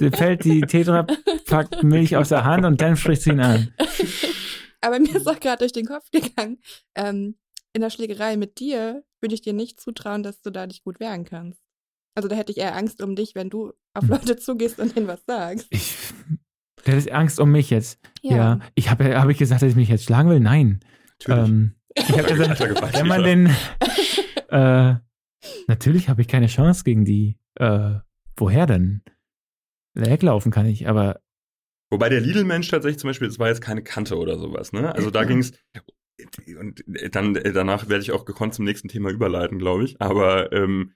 dir fällt die Tetra-Pack Milch aus der Hand und dann sprichst du ihn an. aber mir ist auch gerade durch den Kopf gegangen, ähm, in der Schlägerei mit dir würde ich dir nicht zutrauen, dass du da dich gut wehren kannst. Also da hätte ich eher Angst um dich, wenn du auf Hm. Leute zugehst und denen was sagst. Ich, du hättest Angst um mich jetzt. Ja. Ich habe hab ich gesagt, dass ich mich jetzt schlagen will? Nein. Natürlich. Ähm, ich habe gesagt, wenn man den, äh, natürlich habe ich keine Chance gegen die. Äh, woher denn? Weglaufen kann ich, aber Wobei der Lidl-Mensch tatsächlich zum Beispiel, es war jetzt keine Kante oder sowas, ne? Also da ging's und dann äh, danach werde ich auch gekonnt zum nächsten Thema überleiten, glaube ich. Aber ähm,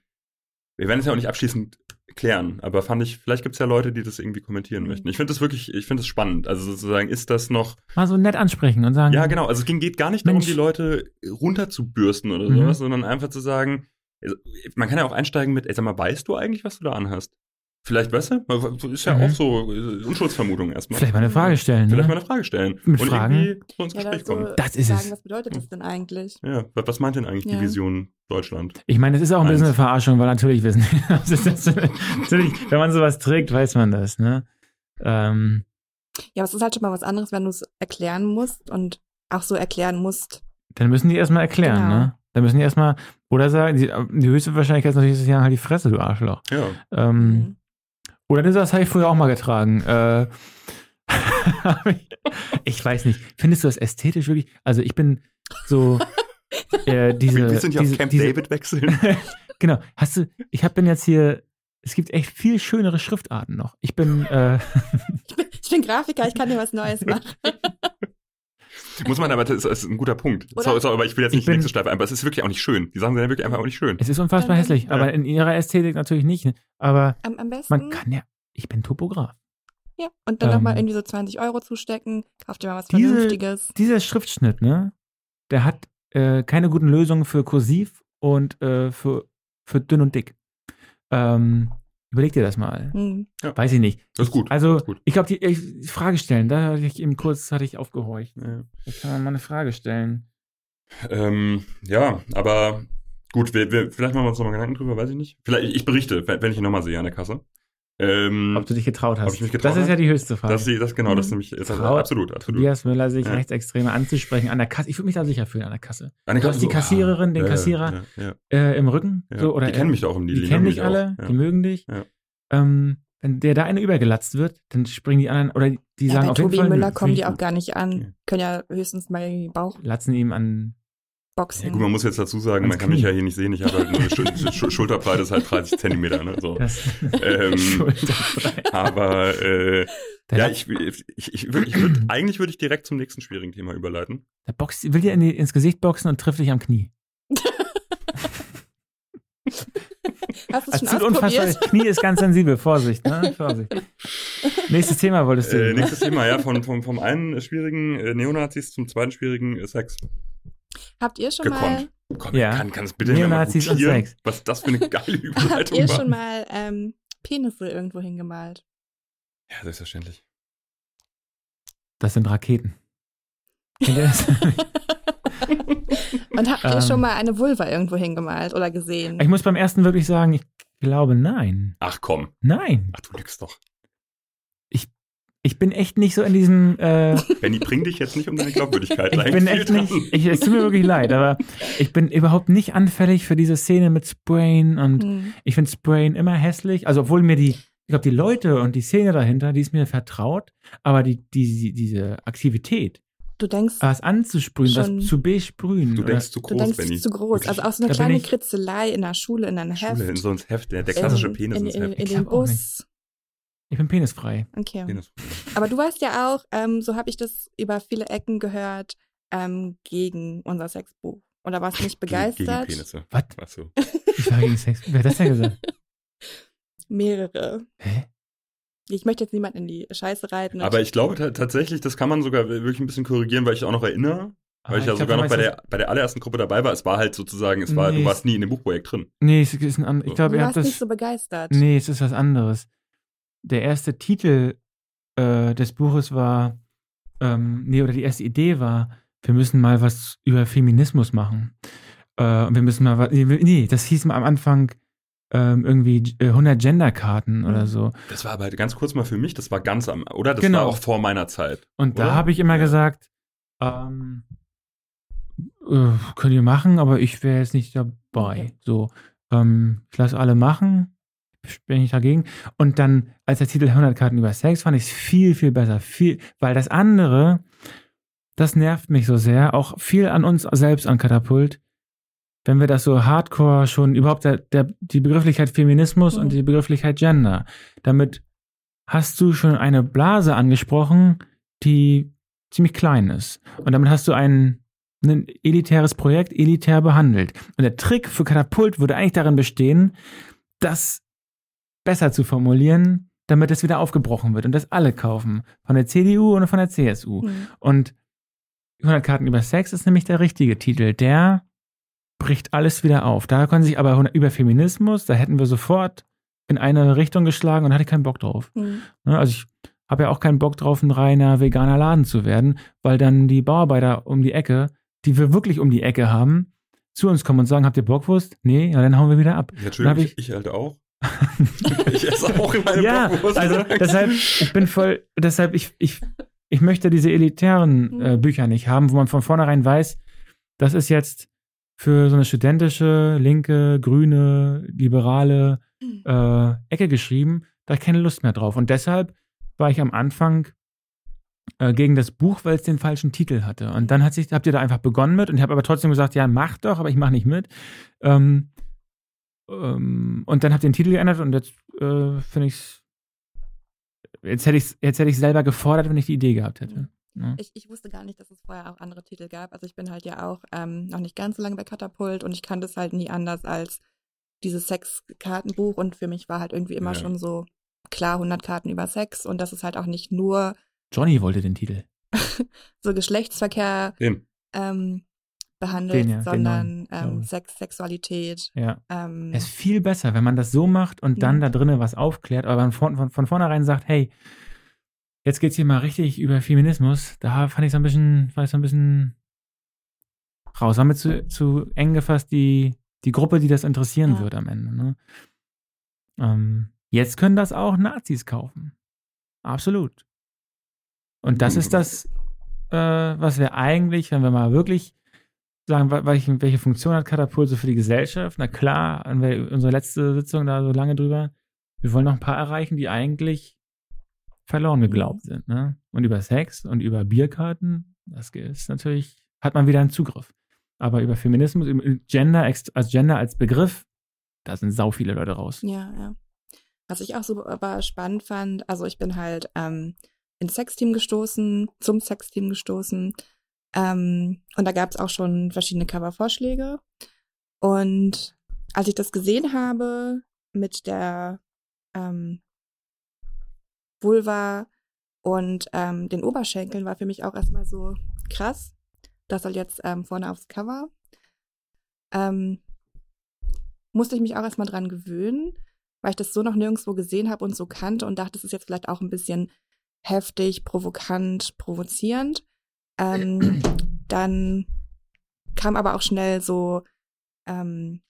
wir werden es ja auch nicht abschließend klären. Aber fand ich, vielleicht gibt es ja Leute, die das irgendwie kommentieren möchten. Ich finde das wirklich, ich finde das spannend. Also sozusagen, ist das noch mal so nett ansprechen und sagen, Ja, genau. Also es ging, geht gar nicht darum, Mensch. die Leute runterzubürsten oder Mhm. sowas, sondern einfach zu sagen, also, man kann ja auch einsteigen mit, ey, sag mal, weißt du eigentlich, was du da anhast? Vielleicht besser? Ist ja Mhm. auch so äh, Unschuldsvermutung erstmal. vielleicht mal eine Frage stellen. Vielleicht Ne? mal eine Frage stellen. Mit und Fragen? irgendwie so ins Ja, Gespräch da so kommen. Das ist sagen, es. was bedeutet das denn eigentlich? Ja, was meint denn eigentlich Ja. die Vision Deutschland? Ich meine, es ist auch ein bisschen eine Verarschung, weil natürlich wissen. das das, natürlich, wenn man sowas trägt, weiß man das, ne? Ähm, Ja, aber es ist halt schon mal was anderes, wenn du es erklären musst und auch so erklären musst. dann müssen die erstmal erklären, Genau. ne? Dann müssen die erstmal, oder sagen, die, die höchste Wahrscheinlichkeit ist natürlich, dass sie sagen, halt die Fresse, du Arschloch. Ja. Ähm, Mhm. Oder das habe ich früher auch mal getragen. Äh, ich weiß nicht. Findest du das ästhetisch wirklich? Also ich bin so äh, diese. wir sind ja diese, auf Camp diese, David wechseln. Genau. Hast du? Ich habe bin jetzt hier. Es gibt echt viel schönere Schriftarten noch. Ich bin. Äh, Ich bin, ich bin Grafiker, ich kann dir was Neues machen. Muss man aber, das ist, das ist ein guter Punkt. Sorry, sorry, aber ich will jetzt Ich nicht die bin- nächste Schleife ein, aber es ist wirklich auch nicht schön. Die Sachen sind ja wirklich einfach auch nicht schön. es ist unfassbar Dann- hässlich, Ja. aber in ihrer Ästhetik natürlich nicht. ne? Aber Am, am besten. man kann ja. Ich bin Topograf. Ja, und dann Ähm, nochmal irgendwie so 20 Euro zustecken, kauf dir mal was Diese- Vernünftiges. Dieser Schriftschnitt, ne? Der hat äh, keine guten Lösungen für kursiv und äh, für, für dünn und dick. Ähm, überleg dir das mal. Hm. Weiß ich nicht. Das ist gut. Also, ist gut. ich glaube, die ich, Frage stellen, da hatte ich eben kurz hatte ich aufgehorcht. Ja. Jetzt kann man mal eine Frage stellen. Ähm, ja, aber gut, wir, wir, vielleicht machen wir uns nochmal Gedanken drüber, weiß ich nicht. Vielleicht, ich berichte, wenn wenn ich ihn nochmal sehe an der Kasse. Ähm, Ob du dich getraut hast. Ob ich mich getraut das ist ja habe? die höchste Frage. das, das, genau, das ist nämlich, ist Traut absolut, absolut. Tobias Müller sich Ja. Rechtsextreme anzusprechen an der Kasse. Ich würde mich da sicher fühlen an der Kasse. An der Du hast die Kassiererin, den ja, Kassierer Ja, ja, äh, im Rücken. ja. So, oder die kennen mich da auch im Lidl. Die kennen dich alle, Ja. die mögen dich. Ja. Ähm, wenn der da eine übergelatzt wird, dann springen die anderen, oder die Ja, sagen bei auf jeden Tobi Fall, Müller nö, kommen die auch gar nicht an. Ja. Können ja höchstens mal den Bauch Latzen ihm an. Boxen. Ja, gut, man muss jetzt dazu sagen, Ans man kann mich ja hier nicht sehen. Ich habe halt eine Schul Schul Schulterbreite ist halt 30 Zentimeter. Ne? So. Ähm. Aber äh, ja, ich, ich, ich, würd, ich würd, eigentlich würde ich direkt zum nächsten schwierigen Thema überleiten. der boxt, will dir in die, ins Gesicht boxen und trifft dich am Knie. Hast du Das es schon tut unfassbar. Knie ist ganz sensibel. Vorsicht, ne? Vorsicht. Nächstes Thema wolltest du. Äh, ne? nächstes Thema, ja, von, vom, vom einen schwierigen äh, Neonazis zum zweiten schwierigen äh, Sex. Habt ihr schon mal, Gekonnt. Komm, Ja. kann, kann es bitte Neonazis und mal Sex. was das für eine geile habt Überleitung ihr war? schon mal ähm, Penisse irgendwo hingemalt? Ja, selbstverständlich. Das sind Raketen. Ihr? Und habt ihr Ähm. schon mal eine Vulva irgendwo hingemalt oder gesehen? ich muss beim ersten wirklich sagen, ich glaube nein. Ach komm. Nein. Ach, du lügst doch. Ich bin echt nicht so in diesem. Äh, Benny, bring dich jetzt nicht um deine Glaubwürdigkeit. Ich bin echt nicht. Ich, es tut mir wirklich leid, aber ich bin überhaupt nicht anfällig für diese Szene mit Sprayen und Hm. ich finde Sprayen immer hässlich. Also, obwohl mir die, ich glaube, die Leute und die Szene dahinter, die ist mir vertraut, aber die, die, diese Aktivität, Du denkst, was anzusprühen, was zu besprühen. Du denkst zu du groß, denkst Benny. zu groß. Wirklich. Also auch so eine kleine Kritzelei in der Schule, in einem Heft. Schule, in so ins Heft, der, der klassische in, Penis in, in, Heft. in glaub auch Bus. Ich bin penisfrei. Okay. Penis. Aber du weißt ja auch, ähm, so habe ich das über viele Ecken gehört, ähm, gegen unser Sexbuch. Oder warst nicht Gegen, gegen begeistert? Penisse. Was? Ach so. Ich war gegen Sex. Wer hat das denn gesagt? Mehrere. Hä? Ich möchte jetzt niemanden in die Scheiße reiten. Aber ich glaube ta- tatsächlich, das kann man sogar wirklich ein bisschen korrigieren, weil ich auch noch erinnere, Ah, weil ich ja glaub, sogar du noch bei der, bei der allerersten Gruppe dabei war. Es war halt sozusagen, es war, Nee, du warst nie in dem Buchprojekt drin. das- Nee, es ist ein an, ich So. glaube, du ihr warst habt nicht das. so begeistert. Nee, es ist was anderes. Der erste Titel äh, des Buches war, ähm, nee, oder die erste Idee war, wir müssen mal was über Feminismus machen. Äh, wir müssen mal was, nee, das hieß mal am Anfang ähm, irgendwie 100 äh, Genderkarten oder mhm. so. Das war aber ganz kurz mal für mich, das war ganz am, oder? Das genau. war auch vor meiner Zeit. Und oder? da habe ich immer ja. gesagt, ähm, äh, könnt ihr machen, aber ich wäre jetzt nicht dabei. So, ähm, ich lasse alle machen, bin ich dagegen. Und dann, als der Titel 100 Karten über Sex, fand ich es viel, viel besser. Viel, weil das andere, das nervt mich so sehr, auch viel an uns selbst an Katapult. Wenn wir das so hardcore schon überhaupt der, der, die Begrifflichkeit Feminismus mhm. und die Begrifflichkeit Gender, damit hast du schon eine Blase angesprochen, die ziemlich klein ist. Und damit hast du ein, ein elitäres Projekt elitär behandelt. Und der Trick für Katapult würde eigentlich darin bestehen, das besser zu formulieren, damit es wieder aufgebrochen wird und das alle kaufen. Von der CDU und von der CSU. Mhm. Und 100 Karten über Sex ist nämlich der richtige Titel. Der bricht alles wieder auf. Da können sich aber über Feminismus, da hätten wir sofort in eine Richtung geschlagen und hatte keinen Bock drauf. Mhm. Ne, also ich habe ja auch keinen Bock drauf, ein reiner veganer Laden zu werden, weil dann die Bauarbeiter um die Ecke, die wir wirklich um die Ecke haben, zu uns kommen und sagen, habt ihr Bockwurst? Nee, ja, dann hauen wir wieder ab. Ja, Entschuldigung, ich, ich halt auch. ich esse auch in meine ja, Bockwurst. Also deshalb, ich bin voll, deshalb, ich, ich, ich möchte diese elitären äh, mhm. Bücher nicht haben, wo man von vornherein weiß, das ist jetzt für so eine studentische, linke, grüne, liberale mhm. äh, Ecke geschrieben. Da habe ich keine Lust mehr drauf. Und deshalb war ich am Anfang äh, gegen das Buch, weil es den falschen Titel hatte. Und dann hat sich, habt ihr da einfach begonnen mit und ich habe aber trotzdem gesagt, ja, mach doch, aber ich mache nicht mit. Ähm, ähm, und dann habt ihr den Titel geändert und jetzt äh, finde ich jetzt hätte ich jetzt hätte ich selber gefordert, wenn ich die Idee gehabt hätte. Ja. Ne? Ich, ich wusste gar nicht, dass es vorher auch andere Titel gab. Also ich bin halt ja auch ähm, noch nicht ganz so lange bei Katapult und ich kannte es halt nie anders als dieses Sexkartenbuch und für mich war halt irgendwie immer ja. schon so klar 100 Karten über Sex und das ist halt auch nicht nur Johnny wollte den Titel. so Geschlechtsverkehr ähm, behandelt, den, ja, sondern ähm, Sex, Sexualität. Ja. Ähm, es ist viel besser, wenn man das so macht und dann da drinnen was aufklärt, aber von, von, von vornherein sagt, hey, jetzt geht's hier mal richtig über Feminismus. Da fand ich so ein bisschen, war ich so ein bisschen raus. Haben wir zu, zu eng gefasst, die, die Gruppe, die das interessieren ja. wird am Ende. Ne? Ähm, jetzt können das auch Nazis kaufen. Absolut. Und das ist das, äh, was wir eigentlich, wenn wir mal wirklich sagen, welche, welche Funktion hat Katapult so für die Gesellschaft? Na klar, unsere letzte Sitzung da so lange drüber. Wir wollen noch ein paar erreichen, die eigentlich verloren geglaubt sind. Ne? Und über Sex und über Bierkarten, das ist natürlich, hat man wieder einen Zugriff. Aber über Feminismus, über Gender als Gender als Begriff, da sind sau viele Leute raus. Ja, ja. Was ich auch so aber spannend fand, also ich bin halt ähm, ins Sexteam gestoßen, zum Sexteam gestoßen. Ähm, und da gab es auch schon verschiedene Covervorschläge. Und als ich das gesehen habe mit der ähm, Vulva und ähm, den Oberschenkeln war für mich auch erstmal so krass. Das soll jetzt ähm, vorne aufs Cover. Ähm, musste ich mich auch erstmal dran gewöhnen, weil ich das so noch nirgendwo gesehen habe und so kannte und dachte, es ist jetzt vielleicht auch ein bisschen heftig, provokant, provozierend. Ähm, dann kam aber auch schnell so ähm,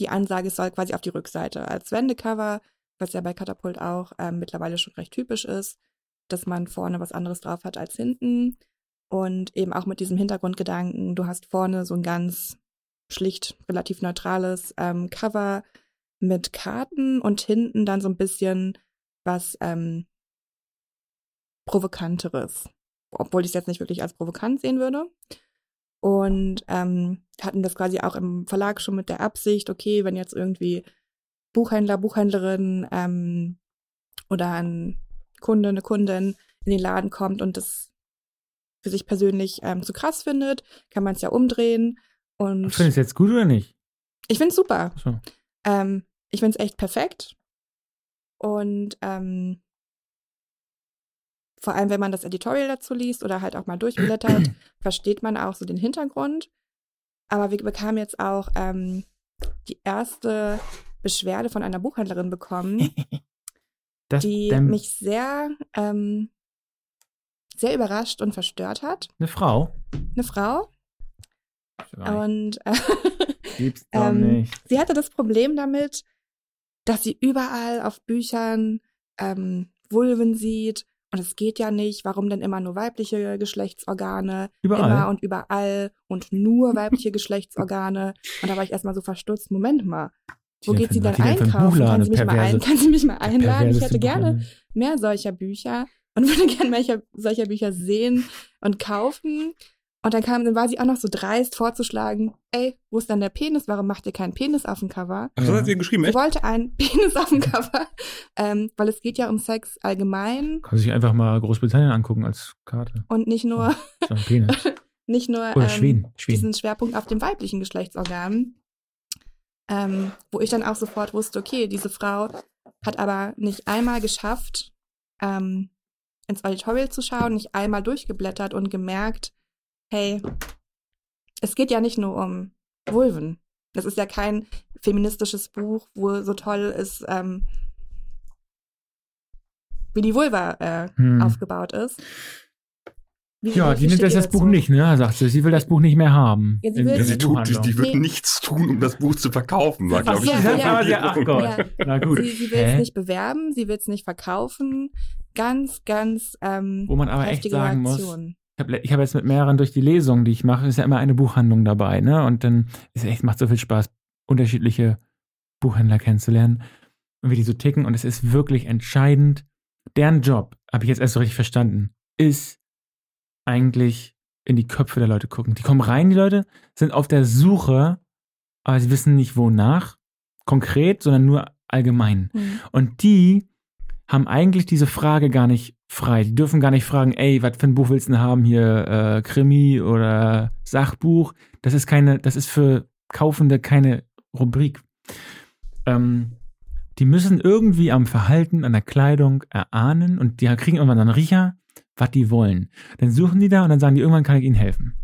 die Ansage, es soll quasi auf die Rückseite als Wendecover was ja bei Katapult auch ähm, mittlerweile schon recht typisch ist, dass man vorne was anderes drauf hat als hinten. Und eben auch mit diesem Hintergrundgedanken, du hast vorne so ein ganz schlicht, relativ neutrales ähm, Cover mit Karten und hinten dann so ein bisschen was ähm, Provokanteres. Obwohl ich es jetzt nicht wirklich als provokant sehen würde. Und ähm, hatten das quasi auch im Verlag schon mit der Absicht, okay, wenn jetzt irgendwie Buchhändler, Buchhändlerin ähm, oder ein Kunde, eine Kundin in den Laden kommt und das für sich persönlich ähm, zu krass findet, kann man es ja umdrehen. Und Findest du es jetzt gut oder nicht? Ich finde es super. So. Ähm, ich finde es echt perfekt. Und ähm, vor allem, wenn man das Editorial dazu liest oder halt auch mal durchblättert, versteht man auch so den Hintergrund. Aber wir bekamen jetzt auch ähm, die erste Beschwerde von einer Buchhändlerin bekommen, die mich sehr, ähm, sehr überrascht und verstört hat. Eine Frau? Eine Frau. Und äh, Gibt's doch ähm, nicht. sie hatte das Problem damit, dass sie überall auf Büchern ähm, Vulven sieht. Und es geht ja nicht. Warum denn immer nur weibliche Geschlechtsorgane? Überall. Immer und überall und nur weibliche Geschlechtsorgane. Und da war ich erstmal so verstutzt. Moment mal. Wo geht sie denn einkaufen? Kann sie, mich mal ein, kann sie mich mal einladen? Ich hätte gerne mehr solcher Bücher und würde gerne mehr solcher Bücher sehen und kaufen. Und dann kam, dann war sie auch noch so dreist vorzuschlagen, ey, wo ist dann der Penis? Warum macht ihr keinen Penis auf dem Cover? Ach, so hat sie geschrieben, echt? Sie wollte einen Penis auf dem Cover, ähm, weil es geht ja um Sex allgemein. Kann sich einfach mal Großbritannien angucken als Karte. Und nicht nur, oh, Penis. nicht nur Oder ähm, Schweden, Schweden. diesen Schwerpunkt auf dem weiblichen Geschlechtsorgan. Ähm, wo ich dann auch sofort wusste, okay, diese Frau hat aber nicht einmal geschafft, ähm, ins Auditorial zu schauen, nicht einmal durchgeblättert und gemerkt, hey, es geht ja nicht nur um Vulven. Das ist ja kein feministisches Buch, wo so toll ist, ähm, wie die Vulva äh, hm. aufgebaut ist. Wie ja, die nimmt das, das Buch nicht, ne? Sagt sie. Sie will das Buch nicht mehr haben. Ja, sie, will, sie, tut, die, die, wird nee. nichts tun, um das Buch zu verkaufen, war, glaube ich. Ja, ja, ja, ach Gott. Ja. Na gut. Sie, sie will es nicht bewerben, sie will es nicht verkaufen. Ganz, ganz ähm, Wo man aber echt sagen Reaktion. muss, habe ich hab jetzt mit mehreren durch die Lesungen, die ich mache, ist ja immer eine Buchhandlung dabei, ne? Und dann ist echt, macht so viel Spaß, unterschiedliche Buchhändler kennenzulernen und wie die so ticken. Und es ist wirklich entscheidend. Deren Job, habe ich jetzt erst so richtig verstanden, ist eigentlich in die Köpfe der Leute gucken. Die kommen rein, die Leute, sind auf der Suche, aber sie wissen nicht wonach, konkret, sondern nur allgemein. Mhm. Und die haben eigentlich diese Frage gar nicht frei. Die dürfen gar nicht fragen, ey, was für ein Buch willst du denn haben hier, äh, Krimi oder Sachbuch? Das ist keine, das ist für Kaufende keine Rubrik. Ähm, die müssen irgendwie am Verhalten, an der Kleidung erahnen und die kriegen irgendwann einen Riecher, was die wollen. Dann suchen die da und dann sagen die, irgendwann kann ich ihnen helfen.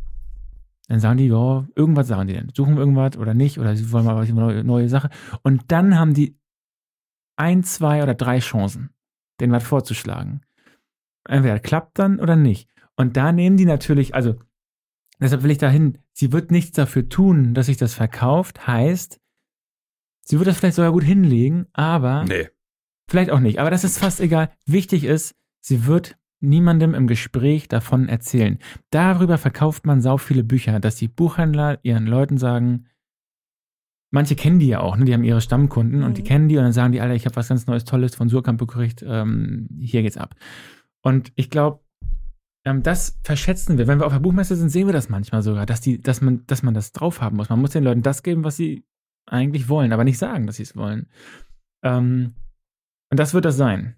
Dann sagen die, ja, irgendwas sagen die denn. Suchen irgendwas oder nicht oder sie wollen mal was, neue, neue Sache. Und dann haben die ein, zwei oder drei Chancen, denen was vorzuschlagen entweder klappt dann oder nicht. Und da nehmen die natürlich, also deshalb will ich dahin, sie wird nichts dafür tun, dass sich das verkauft, heißt, sie wird das vielleicht sogar gut hinlegen, aber nee. vielleicht auch nicht. Aber das ist fast egal. Wichtig ist, sie wird niemandem im Gespräch davon erzählen. Darüber verkauft man sau viele Bücher, dass die Buchhändler ihren Leuten sagen, manche kennen die ja auch, ne? die haben ihre Stammkunden mhm. und die mhm. kennen die und dann sagen die, Alter, ich habe was ganz Neues, Tolles von Surkamp gekriegt, ähm, hier geht's ab. Und ich glaube, ähm, das verschätzen wir. Wenn wir auf der Buchmesse sind, sehen wir das manchmal sogar, dass, die, dass, man, dass man das drauf haben muss. Man muss den Leuten das geben, was sie eigentlich wollen, aber nicht sagen, dass sie es wollen. Ähm, und das wird das sein.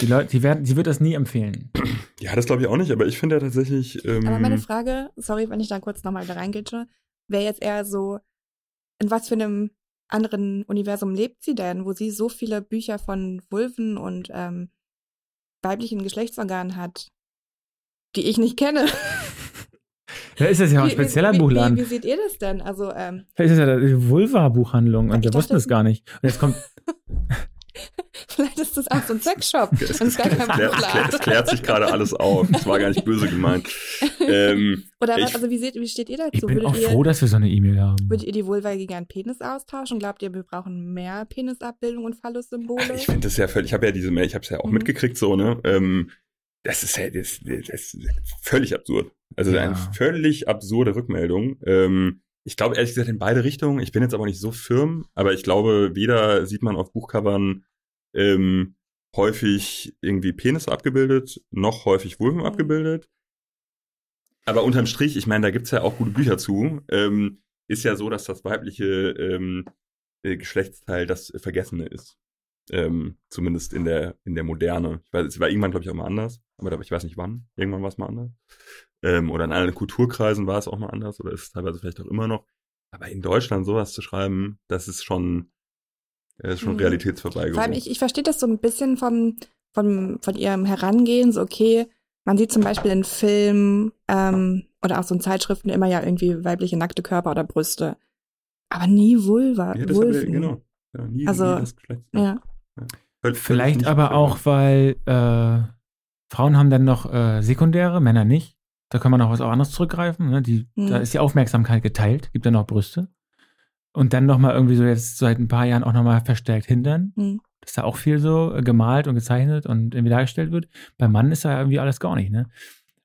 Die Leute, die werden, sie wird das nie empfehlen. Ja, das glaube ich auch nicht, aber ich finde ja tatsächlich. Ähm aber meine Frage, sorry, wenn ich da kurz nochmal da reingehe, wäre jetzt eher so, in was für einem anderen Universum lebt sie denn, wo sie so viele Bücher von Wulven und ähm, weiblichen Geschlechtsorganen hat, die ich nicht kenne. Ja, ist das ja auch ein spezieller wie, Buchladen. Wie, wie, seht ihr das denn? Also, ähm, Vielleicht ist das ja die Vulva-Buchhandlung und wir wussten es gar nicht. Und jetzt kommt. Vielleicht ist das auch so ein Sexshop. Es, es, klärt, es, klärt, sich gerade alles auf. Das war gar nicht böse gemeint. Ähm, Oder ich, also wie, seht, wie steht ihr dazu? Ich bin würdet auch ihr, froh, dass wir so eine E-Mail haben. Würdet ihr die Vulva gegen einen Penis austauschen? Glaubt ihr, wir brauchen mehr Penisabbildung und Phallus-Symbole? Ich finde das ja völlig, ich habe ja diese Mail, ich habe es ja auch mhm. mitgekriegt so, ne? Ähm, das ist ja das, das ist völlig absurd. Also ja. eine völlig absurde Rückmeldung. Ähm, ich glaube ehrlich gesagt in beide Richtungen. Ich bin jetzt aber nicht so firm, aber ich glaube, weder sieht man auf Buchcovern ähm, häufig irgendwie Penis abgebildet, noch häufig Vulven mhm. abgebildet. Aber unterm Strich, ich meine, da gibt's ja auch gute Bücher zu, ähm, ist ja so, dass das weibliche ähm, äh, Geschlechtsteil das Vergessene ist. Ähm, zumindest in der, in der Moderne. Ich weiß, es war irgendwann, glaube ich, auch mal anders, aber ich weiß nicht wann. Irgendwann war es mal anders. Ähm, oder in allen Kulturkreisen war es auch mal anders oder ist es teilweise vielleicht auch immer noch. Aber in Deutschland sowas zu schreiben, das ist schon, das ist schon mhm. realitätsvorbei. Vor allem, ich, ich verstehe das so ein bisschen vom, vom, von ihrem Herangehen, so okay, man sieht zum Beispiel in Filmen ähm, oder auch so in Zeitschriften immer ja irgendwie weibliche nackte Körper oder Brüste. Aber nie Vulva. Ja, das Vulven. genau. Ja, nie, also, nie das Geschlecht. Ja. ja. Vielleicht aber auch, weil äh, Frauen haben dann noch äh, sekundäre, Männer nicht. Da kann man auch was auch anderes zurückgreifen. Ne? Die, hm. Da ist die Aufmerksamkeit geteilt, gibt dann noch Brüste. Und dann nochmal irgendwie so jetzt seit ein paar Jahren auch nochmal verstärkt hindern. Hm. Dass da auch viel so äh, gemalt und gezeichnet und irgendwie dargestellt wird. Beim Mann ist da irgendwie alles gar nicht, ne?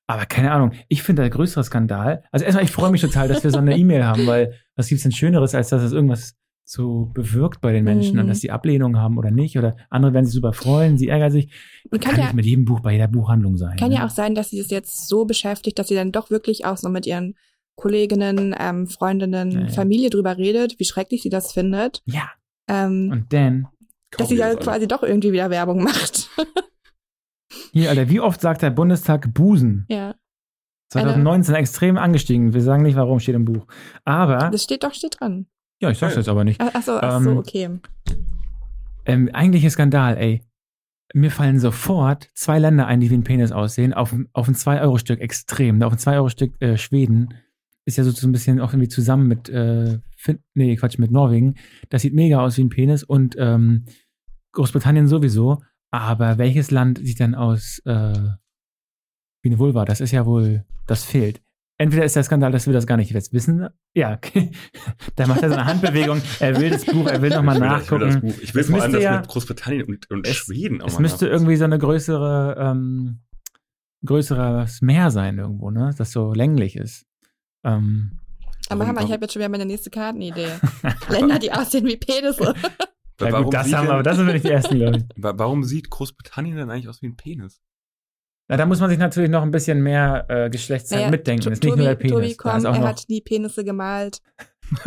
Aber keine Ahnung, ich finde der größere Skandal. Also erstmal, ich freue mich total, dass wir so eine E-Mail haben, weil was gibt's denn Schöneres, als dass es irgendwas so bewirkt bei den Menschen mhm. und dass sie Ablehnung haben oder nicht. Oder andere werden sich super freuen, sie ärgern sich. Und kann, kann ja, nicht mit jedem Buch bei jeder Buchhandlung sein. Kann ne? ja auch sein, dass sie es jetzt so beschäftigt, dass sie dann doch wirklich auch so mit ihren Kolleginnen, ähm, Freundinnen, ja, ja. Familie drüber redet, wie schrecklich sie das findet. Ja. Ähm, und dann. Dass sie ja quasi doch irgendwie wieder Werbung macht. Hier, Alter, wie oft sagt der Bundestag Busen? Ja. 2019 Eine, extrem angestiegen. Wir sagen nicht, warum, steht im Buch. Aber. Das steht doch, steht dran. Ja, ich sag's jetzt aber nicht. Ach, so, ach so, ähm, okay. Ähm, eigentlicher Skandal, ey. Mir fallen sofort zwei Länder ein, die wie ein Penis aussehen. Auf, auf ein 2-Euro-Stück extrem. Auf ein 2-Euro-Stück äh, Schweden ist ja so, ein bisschen auch irgendwie zusammen mit, äh, fin nee, Quatsch, mit Norwegen. Das sieht mega aus wie ein Penis und ähm, Großbritannien sowieso. Aber welches Land sieht dann aus äh, wie eine Vulva? Das ist ja wohl, das fehlt. Entweder ist der Skandal, dass wir das gar nicht jetzt wissen. Ja, okay. da macht er so eine Handbewegung. Er will das Buch, er will nochmal nachgucken. Ich will, das Buch. Ich will vor allem das ja, mit Großbritannien und, und es, Schweden auch Es müsste irgendwie so eine größere, ähm, größeres Meer sein irgendwo, ne? Das so länglich ist. Ähm, aber Hammer, ich habe jetzt schon wieder meine nächste Kartenidee. Länder, die aussehen wie Penisse. Ja, gut, das haben wir, aber das sind wir nicht die ersten, glaube ich. Warum sieht Großbritannien denn eigentlich aus wie ein Penis? Na, da muss man sich natürlich noch ein bisschen mehr äh, Geschlechtsteil naja, mitdenken. ist nicht nur der Penis. Tobi, komm, er hat die Penisse gemalt.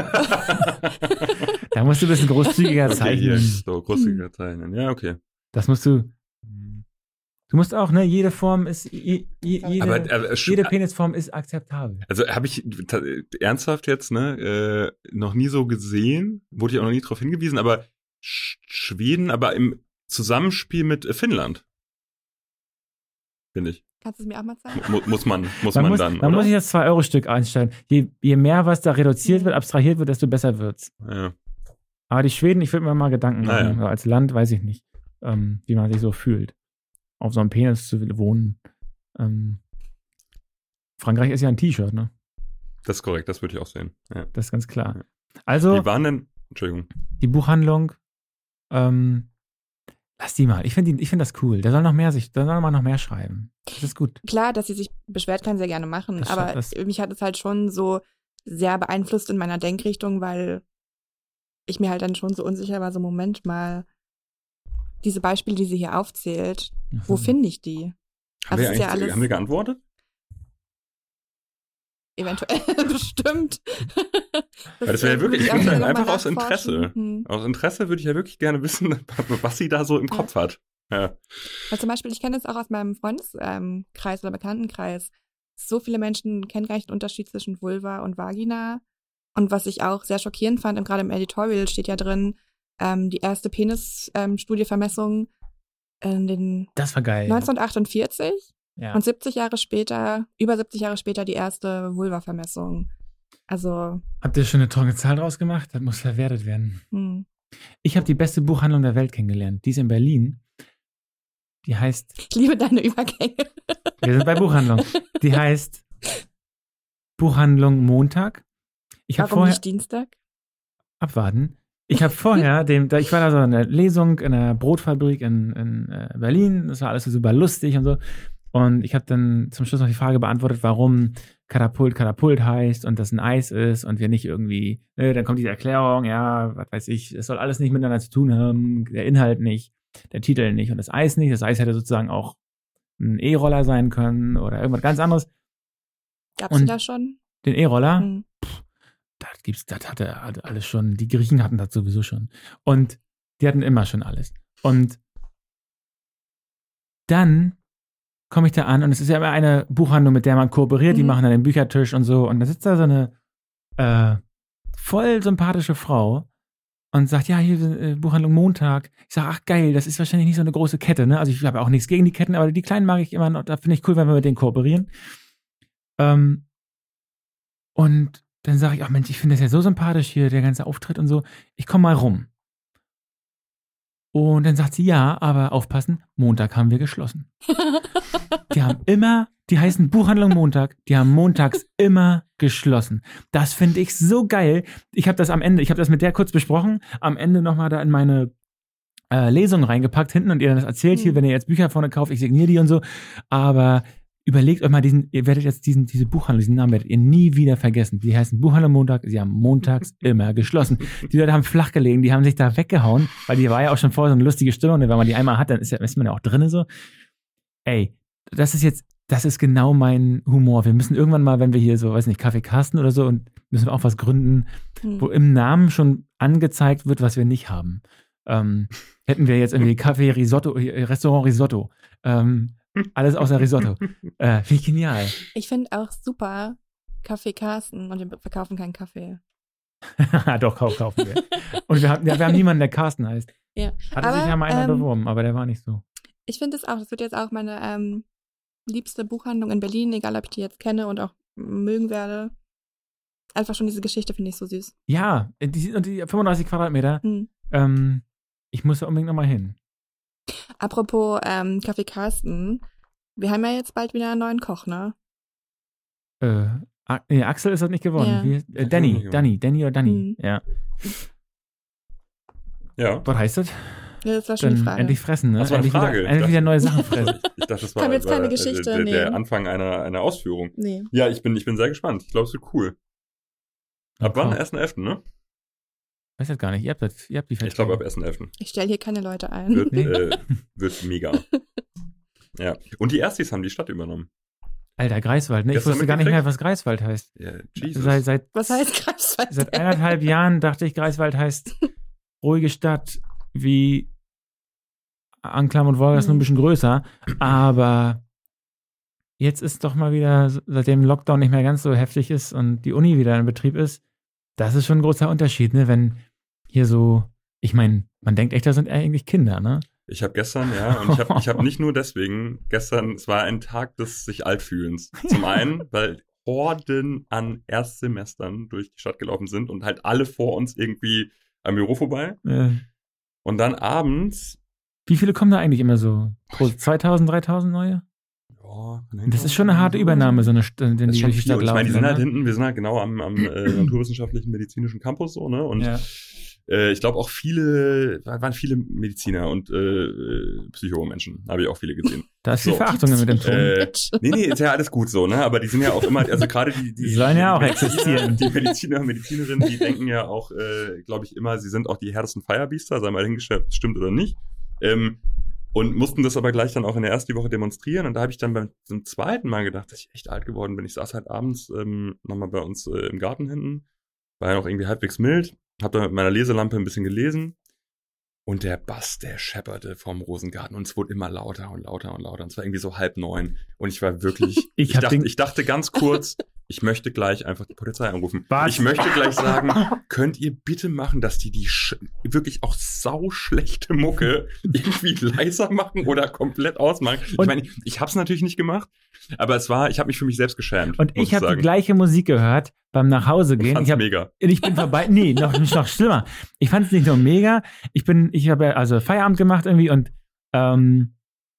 da musst du ein bisschen großzügiger okay, zeichnen. Hier, so, großzügiger zeichnen. Ja, okay. Das musst du. Du musst auch, ne, jede Form ist, je, jede, aber, aber, jede Penisform ist akzeptabel. Also habe ich ernsthaft jetzt, ne, äh, noch nie so gesehen, wurde ich auch noch nie darauf hingewiesen, aber Schweden, aber im Zusammenspiel mit Finnland finde ich. Kannst du es mir auch mal zeigen? Mu muss man, muss man, man muss, dann. Dann muss ich das 2-Euro-Stück einstellen. Je, je mehr was da reduziert wird, abstrahiert wird, desto besser wird's. Ja. Aber die Schweden, ich würde mir mal Gedanken machen. Naja. Als Land weiß ich nicht, ähm, wie man sich so fühlt. Auf so einem Penis zu wohnen. Ähm, Frankreich ist ja ein T-Shirt, ne? Das ist korrekt, das würde ich auch sehen. Ja. Das ist ganz klar. Also. Wie waren denn, Entschuldigung. Die Buchhandlung, ähm, Lass die mal. Ich finde ich find das cool. Der soll noch mehr sich, der soll mal noch mehr schreiben. Das ist gut. Klar, dass sie sich beschwert, kann sie ja gerne machen. Das aber mich hat es halt schon so sehr beeinflusst in meiner Denkrichtung, weil ich mir halt dann schon so unsicher war, so Moment mal, diese Beispiele, die sie hier aufzählt, mhm. wo finde ich die? Haben, also wir, ja alles, haben wir geantwortet? Eventuell, bestimmt. das, das wäre ja wirklich, ich würde einfach aus Interesse. Hm. Aus Interesse würde ich ja wirklich gerne wissen, was sie da so im Kopf ja. hat. Ja. Weil zum Beispiel, ich kenne das auch aus meinem Freundeskreis ähm, oder Bekanntenkreis. So viele Menschen kennen gar nicht den Unterschied zwischen Vulva und Vagina. Und was ich auch sehr schockierend fand, gerade im Editorial steht ja drin, ähm, die erste Penisstudievermessung ähm, in den das war geil. 1948. Ja. Und 70 Jahre später, über 70 Jahre später die erste Vulva-Vermessung. Also. Habt ihr schon eine trockene Zahl draus gemacht? Das muss verwertet werden. Hm. Ich habe die beste Buchhandlung der Welt kennengelernt. Die ist in Berlin. Die heißt. Ich liebe deine Übergänge. Wir sind bei Buchhandlung. Die heißt Buchhandlung Montag. Ich Warum vorher, nicht Dienstag? Abwarten. Ich habe vorher, dem, ich war da so in der Lesung in einer Brotfabrik in, in äh, Berlin. Das war alles so super lustig und so. Und ich habe dann zum Schluss noch die Frage beantwortet, warum Katapult Katapult heißt und das ein Eis ist und wir nicht irgendwie, ne, dann kommt diese Erklärung, ja, was weiß ich, es soll alles nicht miteinander zu tun haben, der Inhalt nicht, der Titel nicht und das Eis nicht. Das Eis hätte sozusagen auch ein E-Roller sein können oder irgendwas ganz anderes. Gab's da schon? Den E-Roller? Hm. Gibt's, das hatte alles schon. Die Griechen hatten das sowieso schon. Und die hatten immer schon alles. Und dann komme ich da an und es ist ja immer eine Buchhandlung, mit der man kooperiert, mhm. die machen dann den Büchertisch und so und da sitzt da so eine äh, voll sympathische Frau und sagt, ja, hier ist äh, Buchhandlung Montag. Ich sage, ach geil, das ist wahrscheinlich nicht so eine große Kette, ne? Also ich habe auch nichts gegen die Ketten, aber die kleinen mag ich immer noch, da finde ich cool, wenn wir mit denen kooperieren. Ähm, und dann sage ich, ach Mensch, ich finde das ja so sympathisch hier, der ganze Auftritt und so. Ich komme mal rum. Und dann sagt sie, ja, aber aufpassen, Montag haben wir geschlossen. Die haben immer, die heißen Buchhandlung Montag, die haben montags immer geschlossen. Das finde ich so geil. Ich habe das am Ende, ich habe das mit der kurz besprochen, am Ende nochmal da in meine äh, Lesung reingepackt hinten und ihr dann das erzählt, hier, Mhm. wenn ihr jetzt Bücher vorne kauft, ich signiere die und so. Aber überlegt euch mal diesen, ihr werdet jetzt diesen, diese Buchhandlung, diesen Namen werdet ihr nie wieder vergessen. Die heißen Buchhandlung Montag, sie haben montags immer geschlossen. Die Leute haben flach gelegen, die haben sich da weggehauen, weil die war ja auch schon vorher so eine lustige Stimmung, und wenn man die einmal hat, dann ist, ja, ist man ja auch drinne so. Ey, das ist jetzt, das ist genau mein Humor. Wir müssen irgendwann mal, wenn wir hier so, weiß nicht, Kaffee Carsten oder so und müssen wir auch was gründen, Hm. wo im Namen schon angezeigt wird, was wir nicht haben. Ähm, hätten wir jetzt irgendwie Kaffee Risotto, äh, Restaurant Risotto. Ähm, alles außer Risotto. Äh, Finde ich genial. Ich finde auch super Kaffee Carsten und wir verkaufen keinen Kaffee. Doch, kauf, kaufen wir. Und wir haben, ja, wir haben niemanden, der Carsten heißt. Ja. Hatte Aber, sich ja mal einer ähm, beworben, aber der war nicht so. Ich finde es auch, das wird jetzt auch meine ähm, liebste Buchhandlung in Berlin, egal ob ich die jetzt kenne und auch mögen werde. Einfach schon diese Geschichte finde ich so süß. Ja, die, die 35 Quadratmeter. Hm. Ähm, ich muss da unbedingt nochmal hin. Apropos ähm, Kaffee Carsten, wir haben ja jetzt bald wieder einen neuen Koch, ne? Äh, A- nee, Axel ist das nicht geworden. Ja. Wie, äh, Danny, Danny, Danny oder Danny. Mhm. Ja. Ja. Was heißt das? Ja, Das war schon die Dann Frage. endlich fressen, ne? Das war eine endlich Frage. Wieder, endlich wieder neue Sachen fressen. Ich dachte, das war, Kam jetzt war, keine äh, Geschichte, der, der nee. Anfang einer, einer Ausführung. nee. Ja, ich bin, ich bin sehr gespannt. Ich glaube, es wird cool. Ab wann? Okay. 1.11., ne? Weiß das gar nicht. Ihr habt, das, ihr habt die Ich glaube, ab Verträge. 1.11. Ich stelle hier keine Leute ein. Wird, Nee. äh, wird mega. Ja. Und die Erstis haben die Stadt übernommen. Alter, Greifswald, ne? Ich wusste gar nicht mehr, was Greifswald heißt. Ja, Jesus. Seit, seit, Was heißt Greifswald? seit eineinhalb Jahren dachte ich, Greifswald heißt ruhige Stadt wie Anklam und Wolgast nur ein bisschen größer. Aber jetzt ist doch mal wieder, seitdem Lockdown nicht mehr ganz so heftig ist und die Uni wieder in Betrieb ist, das ist schon ein großer Unterschied, ne? Wenn hier so, ich meine, man denkt echt, das sind eigentlich Kinder, ne? Ich habe gestern, ja, und ich habe ich hab nicht nur deswegen, gestern, es war ein Tag des sich altfühlens. Zum einen, weil Horden an Erstsemestern durch die Stadt gelaufen sind und halt alle vor uns irgendwie am Büro vorbei. Äh, Und dann abends, wie viele kommen da eigentlich immer so? Pro 2000, 3000 neue? ja, Das ist schon eine harte Übernahme, so eine die Das ist schon durch die. Stadt Und ich meine, die sind laufen, halt ne? hinten, wir sind halt genau am, am äh, naturwissenschaftlichen medizinischen Campus so, ne? Und Ja. Äh, ich glaube auch viele, waren viele Mediziner und äh, äh, Psychomenschen, habe ich auch viele gesehen. Da ist So. Verachtung mit dem Ton. Äh, Nee, nee, ist ja alles gut so, ne? Aber die sind ja auch immer, also gerade die, die, Die sollen ja auch die existieren. Die Mediziner und Medizinerinnen, die denken ja auch, äh, glaube ich, immer, sie sind auch die härtesten Firebeaster, sei mal hingestellt, stimmt oder nicht. Ähm, und mussten das aber gleich dann auch in der ersten Woche demonstrieren. Und da habe ich dann beim zum zweiten Mal gedacht, dass ich echt alt geworden bin. Ich saß halt abends ähm, nochmal bei uns äh, im Garten hinten, war ja noch irgendwie halbwegs mild, habe da mit meiner Leselampe ein bisschen gelesen. Und der Bass, der schepperte vom Rosengarten und es wurde immer lauter und lauter und lauter. Und es war irgendwie so halb neun. Und ich war wirklich, Ich ich, dachte, ich dachte ganz kurz, ich möchte gleich einfach die Polizei anrufen. Was? Ich möchte gleich sagen, könnt ihr bitte machen, dass die die wirklich auch sau schlechte Mucke irgendwie leiser machen oder komplett ausmachen. Ich Und- meine, ich habe es natürlich nicht gemacht, aber es war, ich habe mich für mich selbst geschämt. Und ich habe die gleiche Musik gehört beim Nachhausegehen. Fand's Ich, hab, mega. ich bin vorbei. Nee, noch, nicht noch schlimmer. Ich fand es nicht nur mega. Ich bin, ich habe also Feierabend gemacht irgendwie und ähm,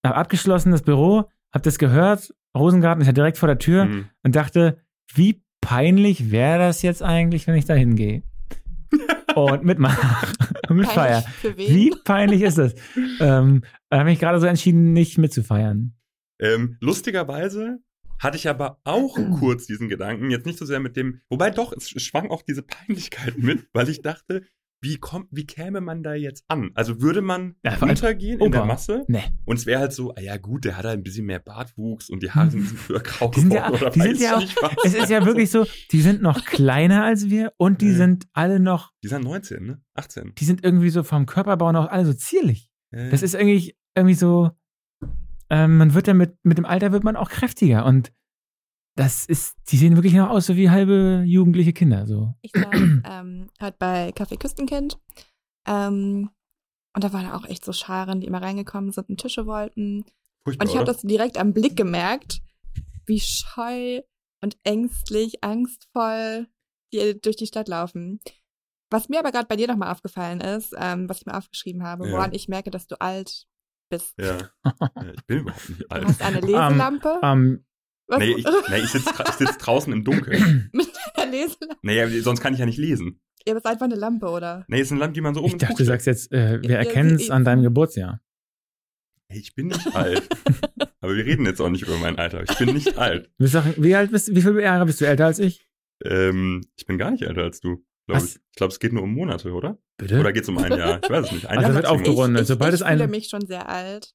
habe abgeschlossen das Büro, habe das gehört. Rosengarten ist ja direkt vor der Tür Mhm. und dachte, wie peinlich wäre das jetzt eigentlich, wenn ich da hingehe und mitmache und mitfeier. Peinlich Für wen? Wie peinlich ist das? Ähm, da habe ich gerade so entschieden, nicht mitzufeiern. Ähm, lustigerweise hatte ich aber auch kurz diesen Gedanken, jetzt nicht so sehr mit dem, wobei doch, es schwang auch diese Peinlichkeit mit, weil ich dachte, wie kommt, wie käme man da jetzt an? Also würde man Ja, in der. Masse? Nee. Und es wäre halt so, ah ja gut, der hat halt ein bisschen mehr Bartwuchs und die Haare sind ein bisschen früher grau Die sind ja, oder die sind ja auch, es ist ja wirklich so, die sind noch kleiner als wir und die Ja. sind alle noch, Die sind 19, ne? 18. die sind irgendwie so vom Körperbau noch alle so zierlich. Ja, Das ist irgendwie, irgendwie so, ähm, man wird ja mit, mit dem Alter wird man auch kräftiger und das ist, die sehen wirklich noch aus so wie halbe jugendliche Kinder, so. Ich saß ähm, halt bei Café Küstenkind. Ähm, und da waren auch echt so Scharen, die immer reingekommen sind und Tische wollten. Furchtbar, Und ich habe das direkt am Blick gemerkt, wie scheu und ängstlich, angstvoll die durch die Stadt laufen. Was mir aber gerade bei dir nochmal aufgefallen ist, ähm, was ich mir aufgeschrieben habe, Ja. woran ich merke, dass du alt bist. Ja. ja ich bin überhaupt nicht Du alt. hast eine Leselampe. Ähm, was, Nee, ich, nee, ich sitze sitz draußen im Dunkeln. mit einer Leselampe. Nee, sonst kann ich ja nicht lesen. Ja, aber es ist einfach eine Lampe, oder? Nee, ist eine Lampe, die man so oben ich dachte, du sagst jetzt, äh, wir Ja, erkennen es an deinem Geburtsjahr. Ich bin nicht alt. aber wir reden jetzt auch nicht über mein Alter. Ich bin nicht alt. Du wie alt bist Wie viele Jahre bist du älter als ich? Ähm, ich bin gar nicht älter als du. Glaub ich ich glaube, es geht nur um Monate, oder? Bitte? Oder geht es um ein Jahr? Ich weiß es nicht. Ein Also Jahr wird aufgerundet. ich, sobald ich, es ich fühle ein- mich schon sehr alt.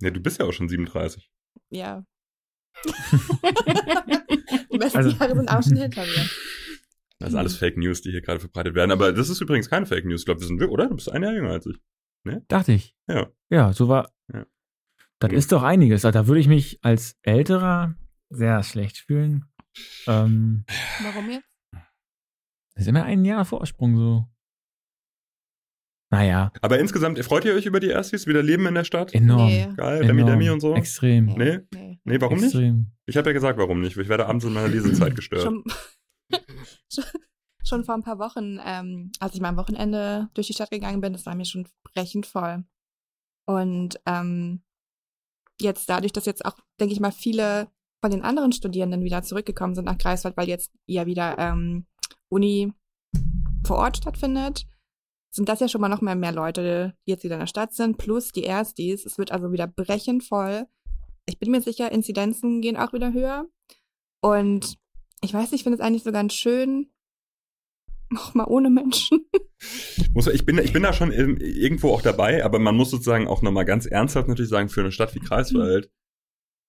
Nee, du bist ja auch schon 37. Ja. Die besten Also- Jahre sind auch schon hinter mir. Das ist alles Fake News, die hier gerade verbreitet werden. Aber das ist übrigens keine Fake News. Ich glaube, wir sind wir, oder? Du bist ein Jahr jünger als ich. Dachte ich. Ja. Ja, so war. Ja. Das ist doch einiges. Also, da würde ich mich als Älterer sehr schlecht fühlen. Ähm, Warum jetzt? das ist immer ein Jahr Vorsprung so. Naja, Aber insgesamt, freut ihr euch über die Erstis? Wieder Leben in der Stadt? enorm. Nee. Geil, Demi enorm. Demi und so? Extrem. Nee? Nee. Nee, warum nicht? Extrem. Ich habe ja gesagt, warum nicht. Ich werde abends in meiner Lesezeit gestört. Schon, schon, schon vor ein paar Wochen, ähm, als ich mal am Wochenende durch die Stadt gegangen bin, das war mir schon brechend voll. Und ähm, jetzt dadurch, dass jetzt auch, denke ich mal, viele von den anderen Studierenden wieder zurückgekommen sind nach Greifswald, weil jetzt ja wieder ähm, Uni vor Ort stattfindet, sind das ja schon mal noch mal mehr Leute, die jetzt wieder in der Stadt sind, plus die Erstis. Es wird also wieder brechend voll. Ich bin mir sicher, Inzidenzen gehen auch wieder höher. Und ich weiß nicht, ich finde es eigentlich so ganz schön, auch mal ohne Menschen. Muss, ich, bin, ich bin da schon irgendwo auch dabei, aber man muss sozusagen auch nochmal ganz ernsthaft natürlich sagen, für eine Stadt wie Kreiswald,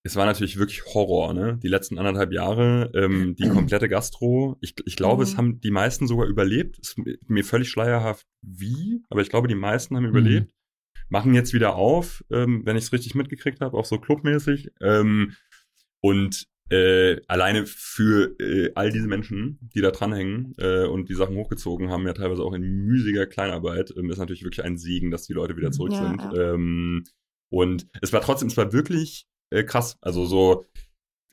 es war natürlich wirklich Horror, ne? Die letzten anderthalb Jahre, ähm, die komplette Gastro. Ich, ich glaube, es Mhm. haben die meisten sogar überlebt. Ist mir völlig schleierhaft wie, aber ich glaube, die meisten haben Mhm. überlebt. Machen jetzt wieder auf, ähm, wenn ich es richtig mitgekriegt habe, auch so clubmäßig. Ähm, und äh, alleine für äh, all diese Menschen, die da dranhängen äh, und die Sachen hochgezogen haben, ja teilweise auch in mühsiger Kleinarbeit, ähm, ist natürlich wirklich ein Segen, dass die Leute wieder zurück Ja, sind. ja. Ähm, und es war trotzdem, es war wirklich äh, krass. Also so,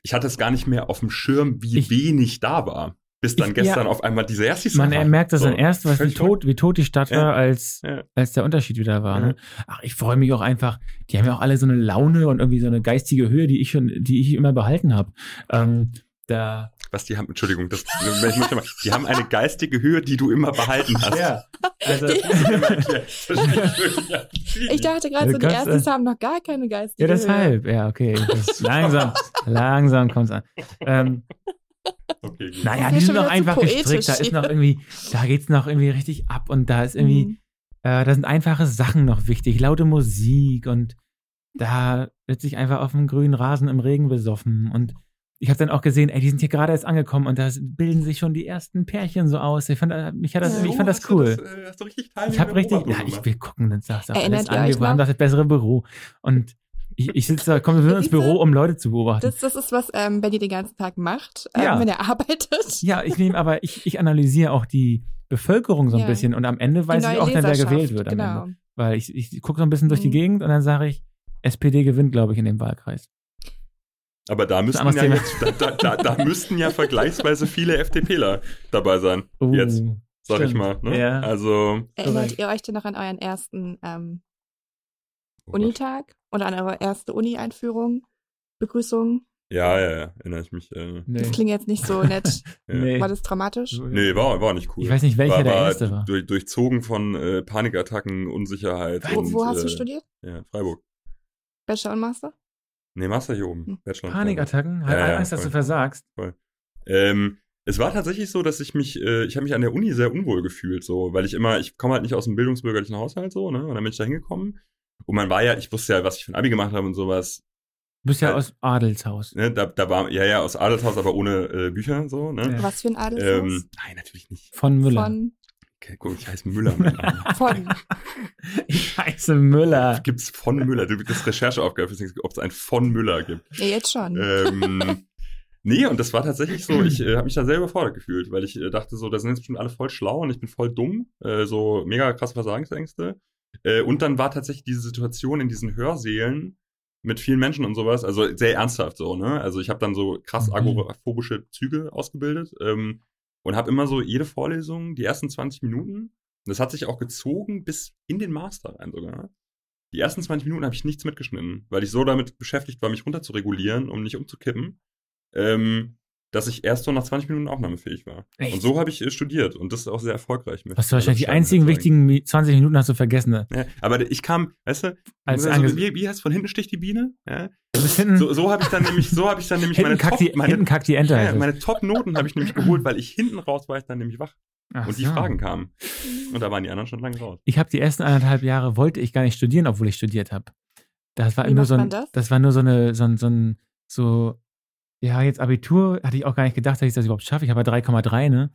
ich hatte es gar nicht mehr auf dem Schirm, wie Ich- wenig da war. Bis dann Ich- gestern ja. auf einmal diese Erstis Man waren. merkt das So, dann erst, was wie tot, wie tot die Stadt Ja. war, als, Ja. als der Unterschied wieder war. Ne? Ach, ich freue mich auch einfach. Die haben ja auch alle so eine Laune und irgendwie so eine geistige Höhe, die ich schon, die ich immer behalten habe. Ähm, da. Was die haben, Entschuldigung, das, ich muss mal, die haben eine geistige Höhe, die du immer behalten hast. Ja. Also, Ich dachte gerade so, die Ganz, äh, haben noch gar keine geistige ja, Höhe. deshalb. Ja, okay. Langsam, langsam kommt's an. Ähm, okay, gut. naja, Das die ist sind noch einfach gestrickt. Da ist noch irgendwie, da geht's noch irgendwie richtig ab und da ist irgendwie, Mhm. Äh, da sind einfache Sachen noch wichtig, laute Musik und da wird sich einfach auf dem grünen Rasen im Regen besoffen. Und ich habe dann auch gesehen, ey, die sind hier gerade erst angekommen und da bilden sich schon die ersten Pärchen so aus. Ich fand, äh, mich hat das, Ja. ich fand das Hast du cool. Das, äh, hast du richtig Ich habe richtig, ja, ich will gucken, dann sagst du Erinnert alles an, wir haben das bessere Büro. Und ich, ich sitze da, komme nur ins? Büro, um Leute zu beobachten. Das, das ist, was ähm, Benny den ganzen Tag macht, ähm, Ja. wenn er arbeitet. ja, ich nehme aber, ich, ich analysiere auch die Bevölkerung so ein Ja. bisschen und am Ende Die weiß ich auch dann, wer gewählt wird Genau. Ende. Weil ich, ich gucke so ein bisschen durch die Mhm. Gegend und dann sage ich, SPD gewinnt, glaube ich, in dem Wahlkreis. Aber da müssten ja jetzt, da, da, da, da müssten ja vergleichsweise viele FDPler dabei sein. Oh, Jetzt, sag ich stimmt. mal. Ne? Ja. Also, Erinnert ihr euch denn noch an euren ersten ähm, oh. Unitag oder an eure erste Uni-Einführung, Begrüßung? ja, ja, ja, erinnere ich mich. Äh, Nee. Das klingt jetzt nicht so nett. ja. Nee. War das traumatisch? Nee, war, war nicht cool. Ich weiß nicht, welcher war, der erste war. Durch, durchzogen von äh, Panikattacken, Unsicherheit. Wo, und, wo hast äh, du studiert? Ja, Freiburg. Bachelor und Master? Nee, Master hier oben. Hm. Panikattacken? Hat Ja, ja, Angst, dass du voll. versagst. Ähm, es war tatsächlich so, dass ich mich, äh, ich habe mich an der Uni sehr unwohl gefühlt, so, weil ich immer, ich komme halt nicht aus dem bildungsbürgerlichen Haushalt, so, ne, und dann bin ich da hingekommen. Und man war ja, ich wusste ja, was ich für ein Abi gemacht habe und sowas. Du bist ja Äh, aus Adelshaus. Ne, da, da war, ja, ja, aus Adelshaus, aber ohne äh, Bücher, so, ne. Ja. Was für ein Adelshaus? Ähm, nein, natürlich nicht. Von Müller. Von, guck, ich heiße Müller. mein Name. von. ich heiße Müller. Gibt's von Müller? Du das Rechercheaufgabe, ob es ein von Müller gibt. Ja, jetzt schon. ähm, nee, und das war tatsächlich so, ich äh, habe mich da sehr überfordert gefühlt, weil ich äh, dachte so, da sind jetzt bestimmt alle voll schlau und ich bin voll dumm, äh, so mega krasse Versagensängste. Äh, und dann war tatsächlich diese Situation in diesen Hörsälen mit vielen Menschen und sowas, also sehr ernsthaft so, ne? Also ich habe dann so krass Mhm. agoraphobische Züge ausgebildet. Ähm, und habe immer so jede Vorlesung, die ersten 20 Minuten, das hat sich auch gezogen bis in den Master rein sogar. Die ersten 20 Minuten habe ich nichts mitgeschnitten, weil ich so damit beschäftigt war, mich runter zu regulieren, um nicht umzukippen. Ähm, dass ich erst so nach 20 Minuten aufnahmefähig war. Echt? Und so habe ich äh, studiert und das ist auch sehr erfolgreich. Mit, Was du wahrscheinlich die einzigen wichtigen 20 Minuten hast du vergessen. Ne? Ja, aber ich kam, weißt du, Als also, wie, wie heißt von hinten sticht die Biene? Ja. So, so habe ich dann nämlich, so habe ich dann nämlich meine Top, die, meine, hinten kackt die Ente. Ja, meine Top-Noten habe ich nämlich geholt, weil ich hinten raus war ich dann nämlich wach. Ach und die so. Fragen kamen. Und da waren die anderen schon lange raus. Ich habe die ersten anderthalb Jahre wollte ich gar nicht studieren, obwohl ich studiert habe. Das war nur so ein, das? das? war nur so eine, so ein, so ein, so ja, jetzt Abitur hatte ich auch gar nicht gedacht, dass ich das überhaupt schaffe. Ich habe 3,3, ne?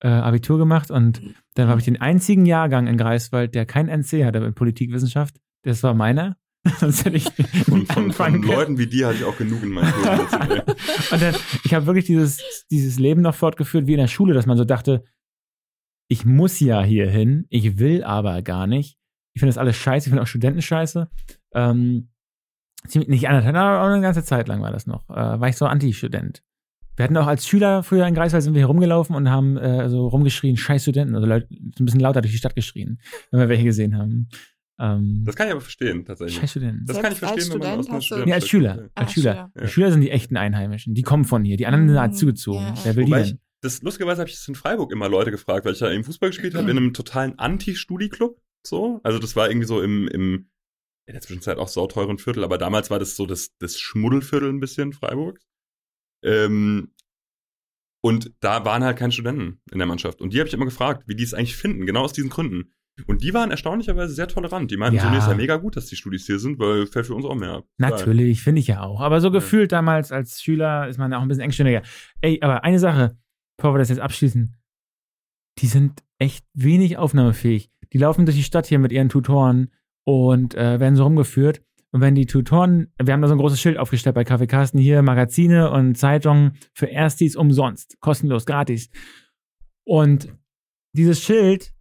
Äh, Abitur gemacht und dann habe ich den einzigen Jahrgang in Greifswald, der kein NC hatte in Politikwissenschaft. Das war meiner. Sonst hätte ich von, von, von Leuten wie dir hatte ich auch genug in meinem Und dann, ich habe wirklich dieses, dieses Leben noch fortgeführt wie in der Schule, dass man so dachte, ich muss ja hier hin, ich will aber gar nicht. Ich finde das alles scheiße, ich finde auch Studenten scheiße. Ähm, ziemlich, nicht anderthalb, aber eine ganze Zeit lang war das noch, äh, war ich so Anti-Student. Wir hatten auch als Schüler früher in Greifswald sind wir hier rumgelaufen und haben äh, so rumgeschrien, scheiß Studenten, also Leute, ein bisschen lauter durch die Stadt geschrien, wenn wir welche gesehen haben. Ähm, das kann ich aber verstehen, tatsächlich. Scheiß Studenten. Das kann ich verstehen, wenn man aus einer Nee, als Schüler. Als ah, Schüler. Ja. Schüler sind die echten Einheimischen. Die kommen von hier. Die anderen sind halt zugezogen. Ja. Wer will Wobei die denn? das lustigerweise habe ich das in Freiburg immer Leute gefragt, weil ich da eben Fußball gespielt habe, in einem totalen Anti-Studi-Club. So. Also das war irgendwie so im, im in der Zwischenzeit auch sauteuren Viertel, aber damals war das so das, das Schmuddelviertel ein bisschen Freiburg. Ähm, und da waren halt keine Studenten in der Mannschaft. Und die habe ich immer gefragt, wie die es eigentlich finden, genau aus diesen Gründen. Und die waren erstaunlicherweise sehr tolerant. Die meinten, ja. so, nee, ist ja mega gut, dass die Studis hier sind, weil fällt für uns auch mehr. Natürlich, finde ich ja auch. Aber so gefühlt ja. damals als Schüler ist man ja auch ein bisschen engstirniger. Ey, aber eine Sache, bevor wir das jetzt abschließen. Die sind echt wenig aufnahmefähig. Die laufen durch die Stadt hier mit ihren Tutoren und äh, werden so rumgeführt. Und wenn die Tutoren, wir haben da so ein großes Schild aufgestellt bei Kaffee Carsten hier, Magazine und Zeitungen für Erstis umsonst, kostenlos, gratis. Und dieses Schild,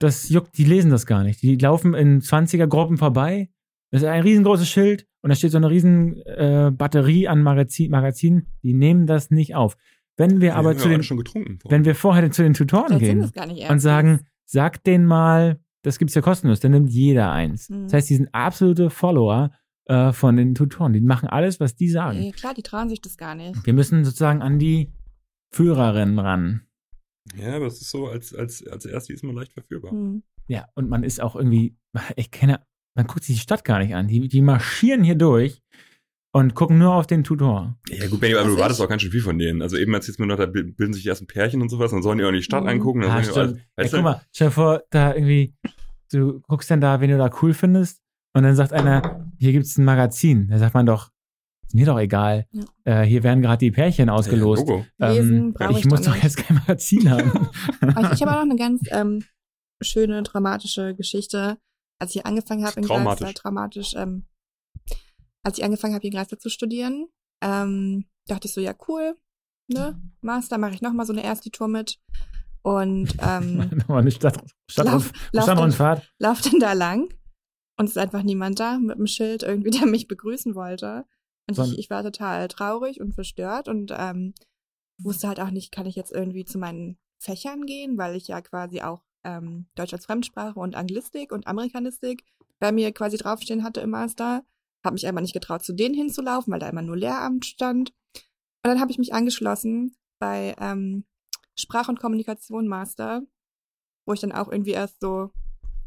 das juckt, die lesen das gar nicht. Die laufen in 20er Gruppen vorbei. Das ist ein riesengroßes Schild und da steht so eine riesen äh, Batterie an Magazin, Magazinen. Die nehmen das nicht auf. Wenn wir die aber zu den, wenn wir vorher zu den Tutoren gehen und sagen, sag denen mal, das gibt's ja kostenlos, dann nimmt jeder eins. Mhm. Das heißt, die sind absolute Follower äh, von den Tutoren. Die machen alles, was die sagen. Ja, klar, die trauen sich das gar nicht. Wir müssen sozusagen an die Führerinnen ran. Ja, aber es ist so, als, als, als Erste ist man leicht verführbar. Mhm. Ja, und man ist auch irgendwie, ich kenne, man guckt sich die Stadt gar nicht an. Die, die marschieren hier durch und gucken nur auf den Tutor. Ja gut, Benny, aber du wartest auch ganz schön viel von denen. Also eben erzählst du mir noch, da bilden sich erst ein Pärchen und sowas, dann sollen die auch in die Stadt mhm. angucken. Dann ah, stimmt. Auch, ja, guck mal, stell dir vor, da irgendwie, du guckst dann da, wen du da cool findest und dann sagt einer, hier gibt's ein Magazin. Da sagt man doch, ist mir doch egal. Ja. Äh, hier werden gerade die Pärchen ausgelost. Ja, ähm, ich, ich muss doch jetzt kein Magazin haben. ich habe auch noch eine ganz ähm, schöne, dramatische Geschichte. Als ich angefangen habe in Greifswald, dramatisch, ähm, als ich angefangen habe, hier in Greifswald zu studieren, ähm, dachte ich so, ja, cool, ne? Master, mache ich nochmal so eine erste Tour mit. Und ähm, eine Stadt, Stadt lauf, lauf, dann, lauf dann da lang und es ist einfach niemand da mit einem Schild irgendwie, der mich begrüßen wollte. Und ich, ich war total traurig und verstört und ähm, wusste halt auch nicht, kann ich jetzt irgendwie zu meinen Fächern gehen, weil ich ja quasi auch ähm, Deutsch als Fremdsprache und Anglistik und Amerikanistik bei mir quasi draufstehen hatte im Master. Habe mich einmal nicht getraut, zu denen hinzulaufen, weil da immer nur Lehramt stand. Und dann habe ich mich angeschlossen bei ähm, Sprach- und Kommunikation Master, wo ich dann auch irgendwie erst so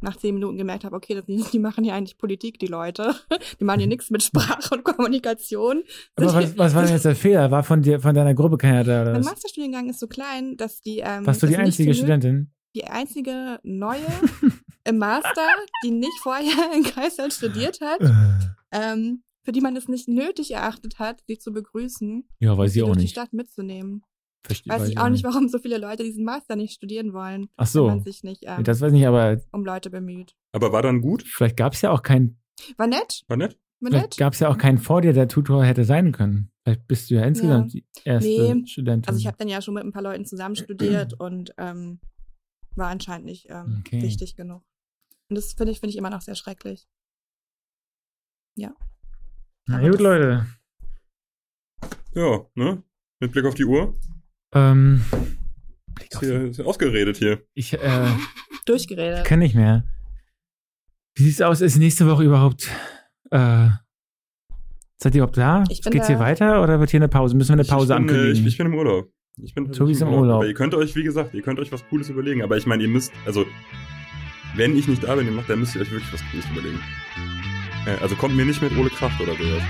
nach zehn Minuten gemerkt habe, okay, das, die machen hier eigentlich Politik, die Leute. Die machen hier nichts mit Sprache und Kommunikation. Aber was, was war denn jetzt der Fehler? War von dir, von deiner Gruppe keiner da? Oder mein Masterstudiengang ist so klein, dass die. Ähm, Warst du die einzige Studentin? Die einzige neue im Master, die nicht vorher in Kreisland studiert hat. Äh ähm, für die man es nicht nötig erachtet hat, sie zu begrüßen. Ja, weiß ich auch nicht. die Stadt mitzunehmen. Verstehe, weiß, weiß ich auch nicht, warum so viele Leute diesen Master nicht studieren wollen. Ach so. Wenn man sich nicht, ähm, das weiß ich nicht, aber. Um Leute bemüht. Aber war dann gut? Vielleicht gab es ja auch keinen. War nett. War nett? War nett. Gab es ja auch keinen vor dir, der Tutor hätte sein können. Vielleicht bist du ja insgesamt ja. die erste nee. Studentin. Also ich habe dann ja schon mit ein paar Leuten zusammen studiert und ähm, war anscheinend nicht ähm, okay. wichtig genug. Und das finde ich, finde ich immer noch sehr schrecklich. Ja. Na gut, Leute. Ja, ne? Mit Blick auf die Uhr. Ähm, Blick auf hier, ist ausgeredet hier. Ich, äh, Durchgeredet. Kann nicht mehr. Wie sieht's aus? Ist nächste Woche überhaupt, äh, seid ihr überhaupt da? Ich bin Geht's da. hier weiter oder wird hier eine Pause? Müssen wir eine Pause ich bin, äh, ankündigen? Ich, ich bin im Urlaub. Ich bin Tobi ist im Urlaub. Aber ihr könnt euch, wie gesagt, ihr könnt euch was Cooles überlegen. Aber ich meine, ihr müsst, also, wenn ich nicht da bin, ihr macht, dann müsst ihr euch wirklich was Cooles überlegen. Äh, also kommt mir nicht mit Ole Kraft oder hier.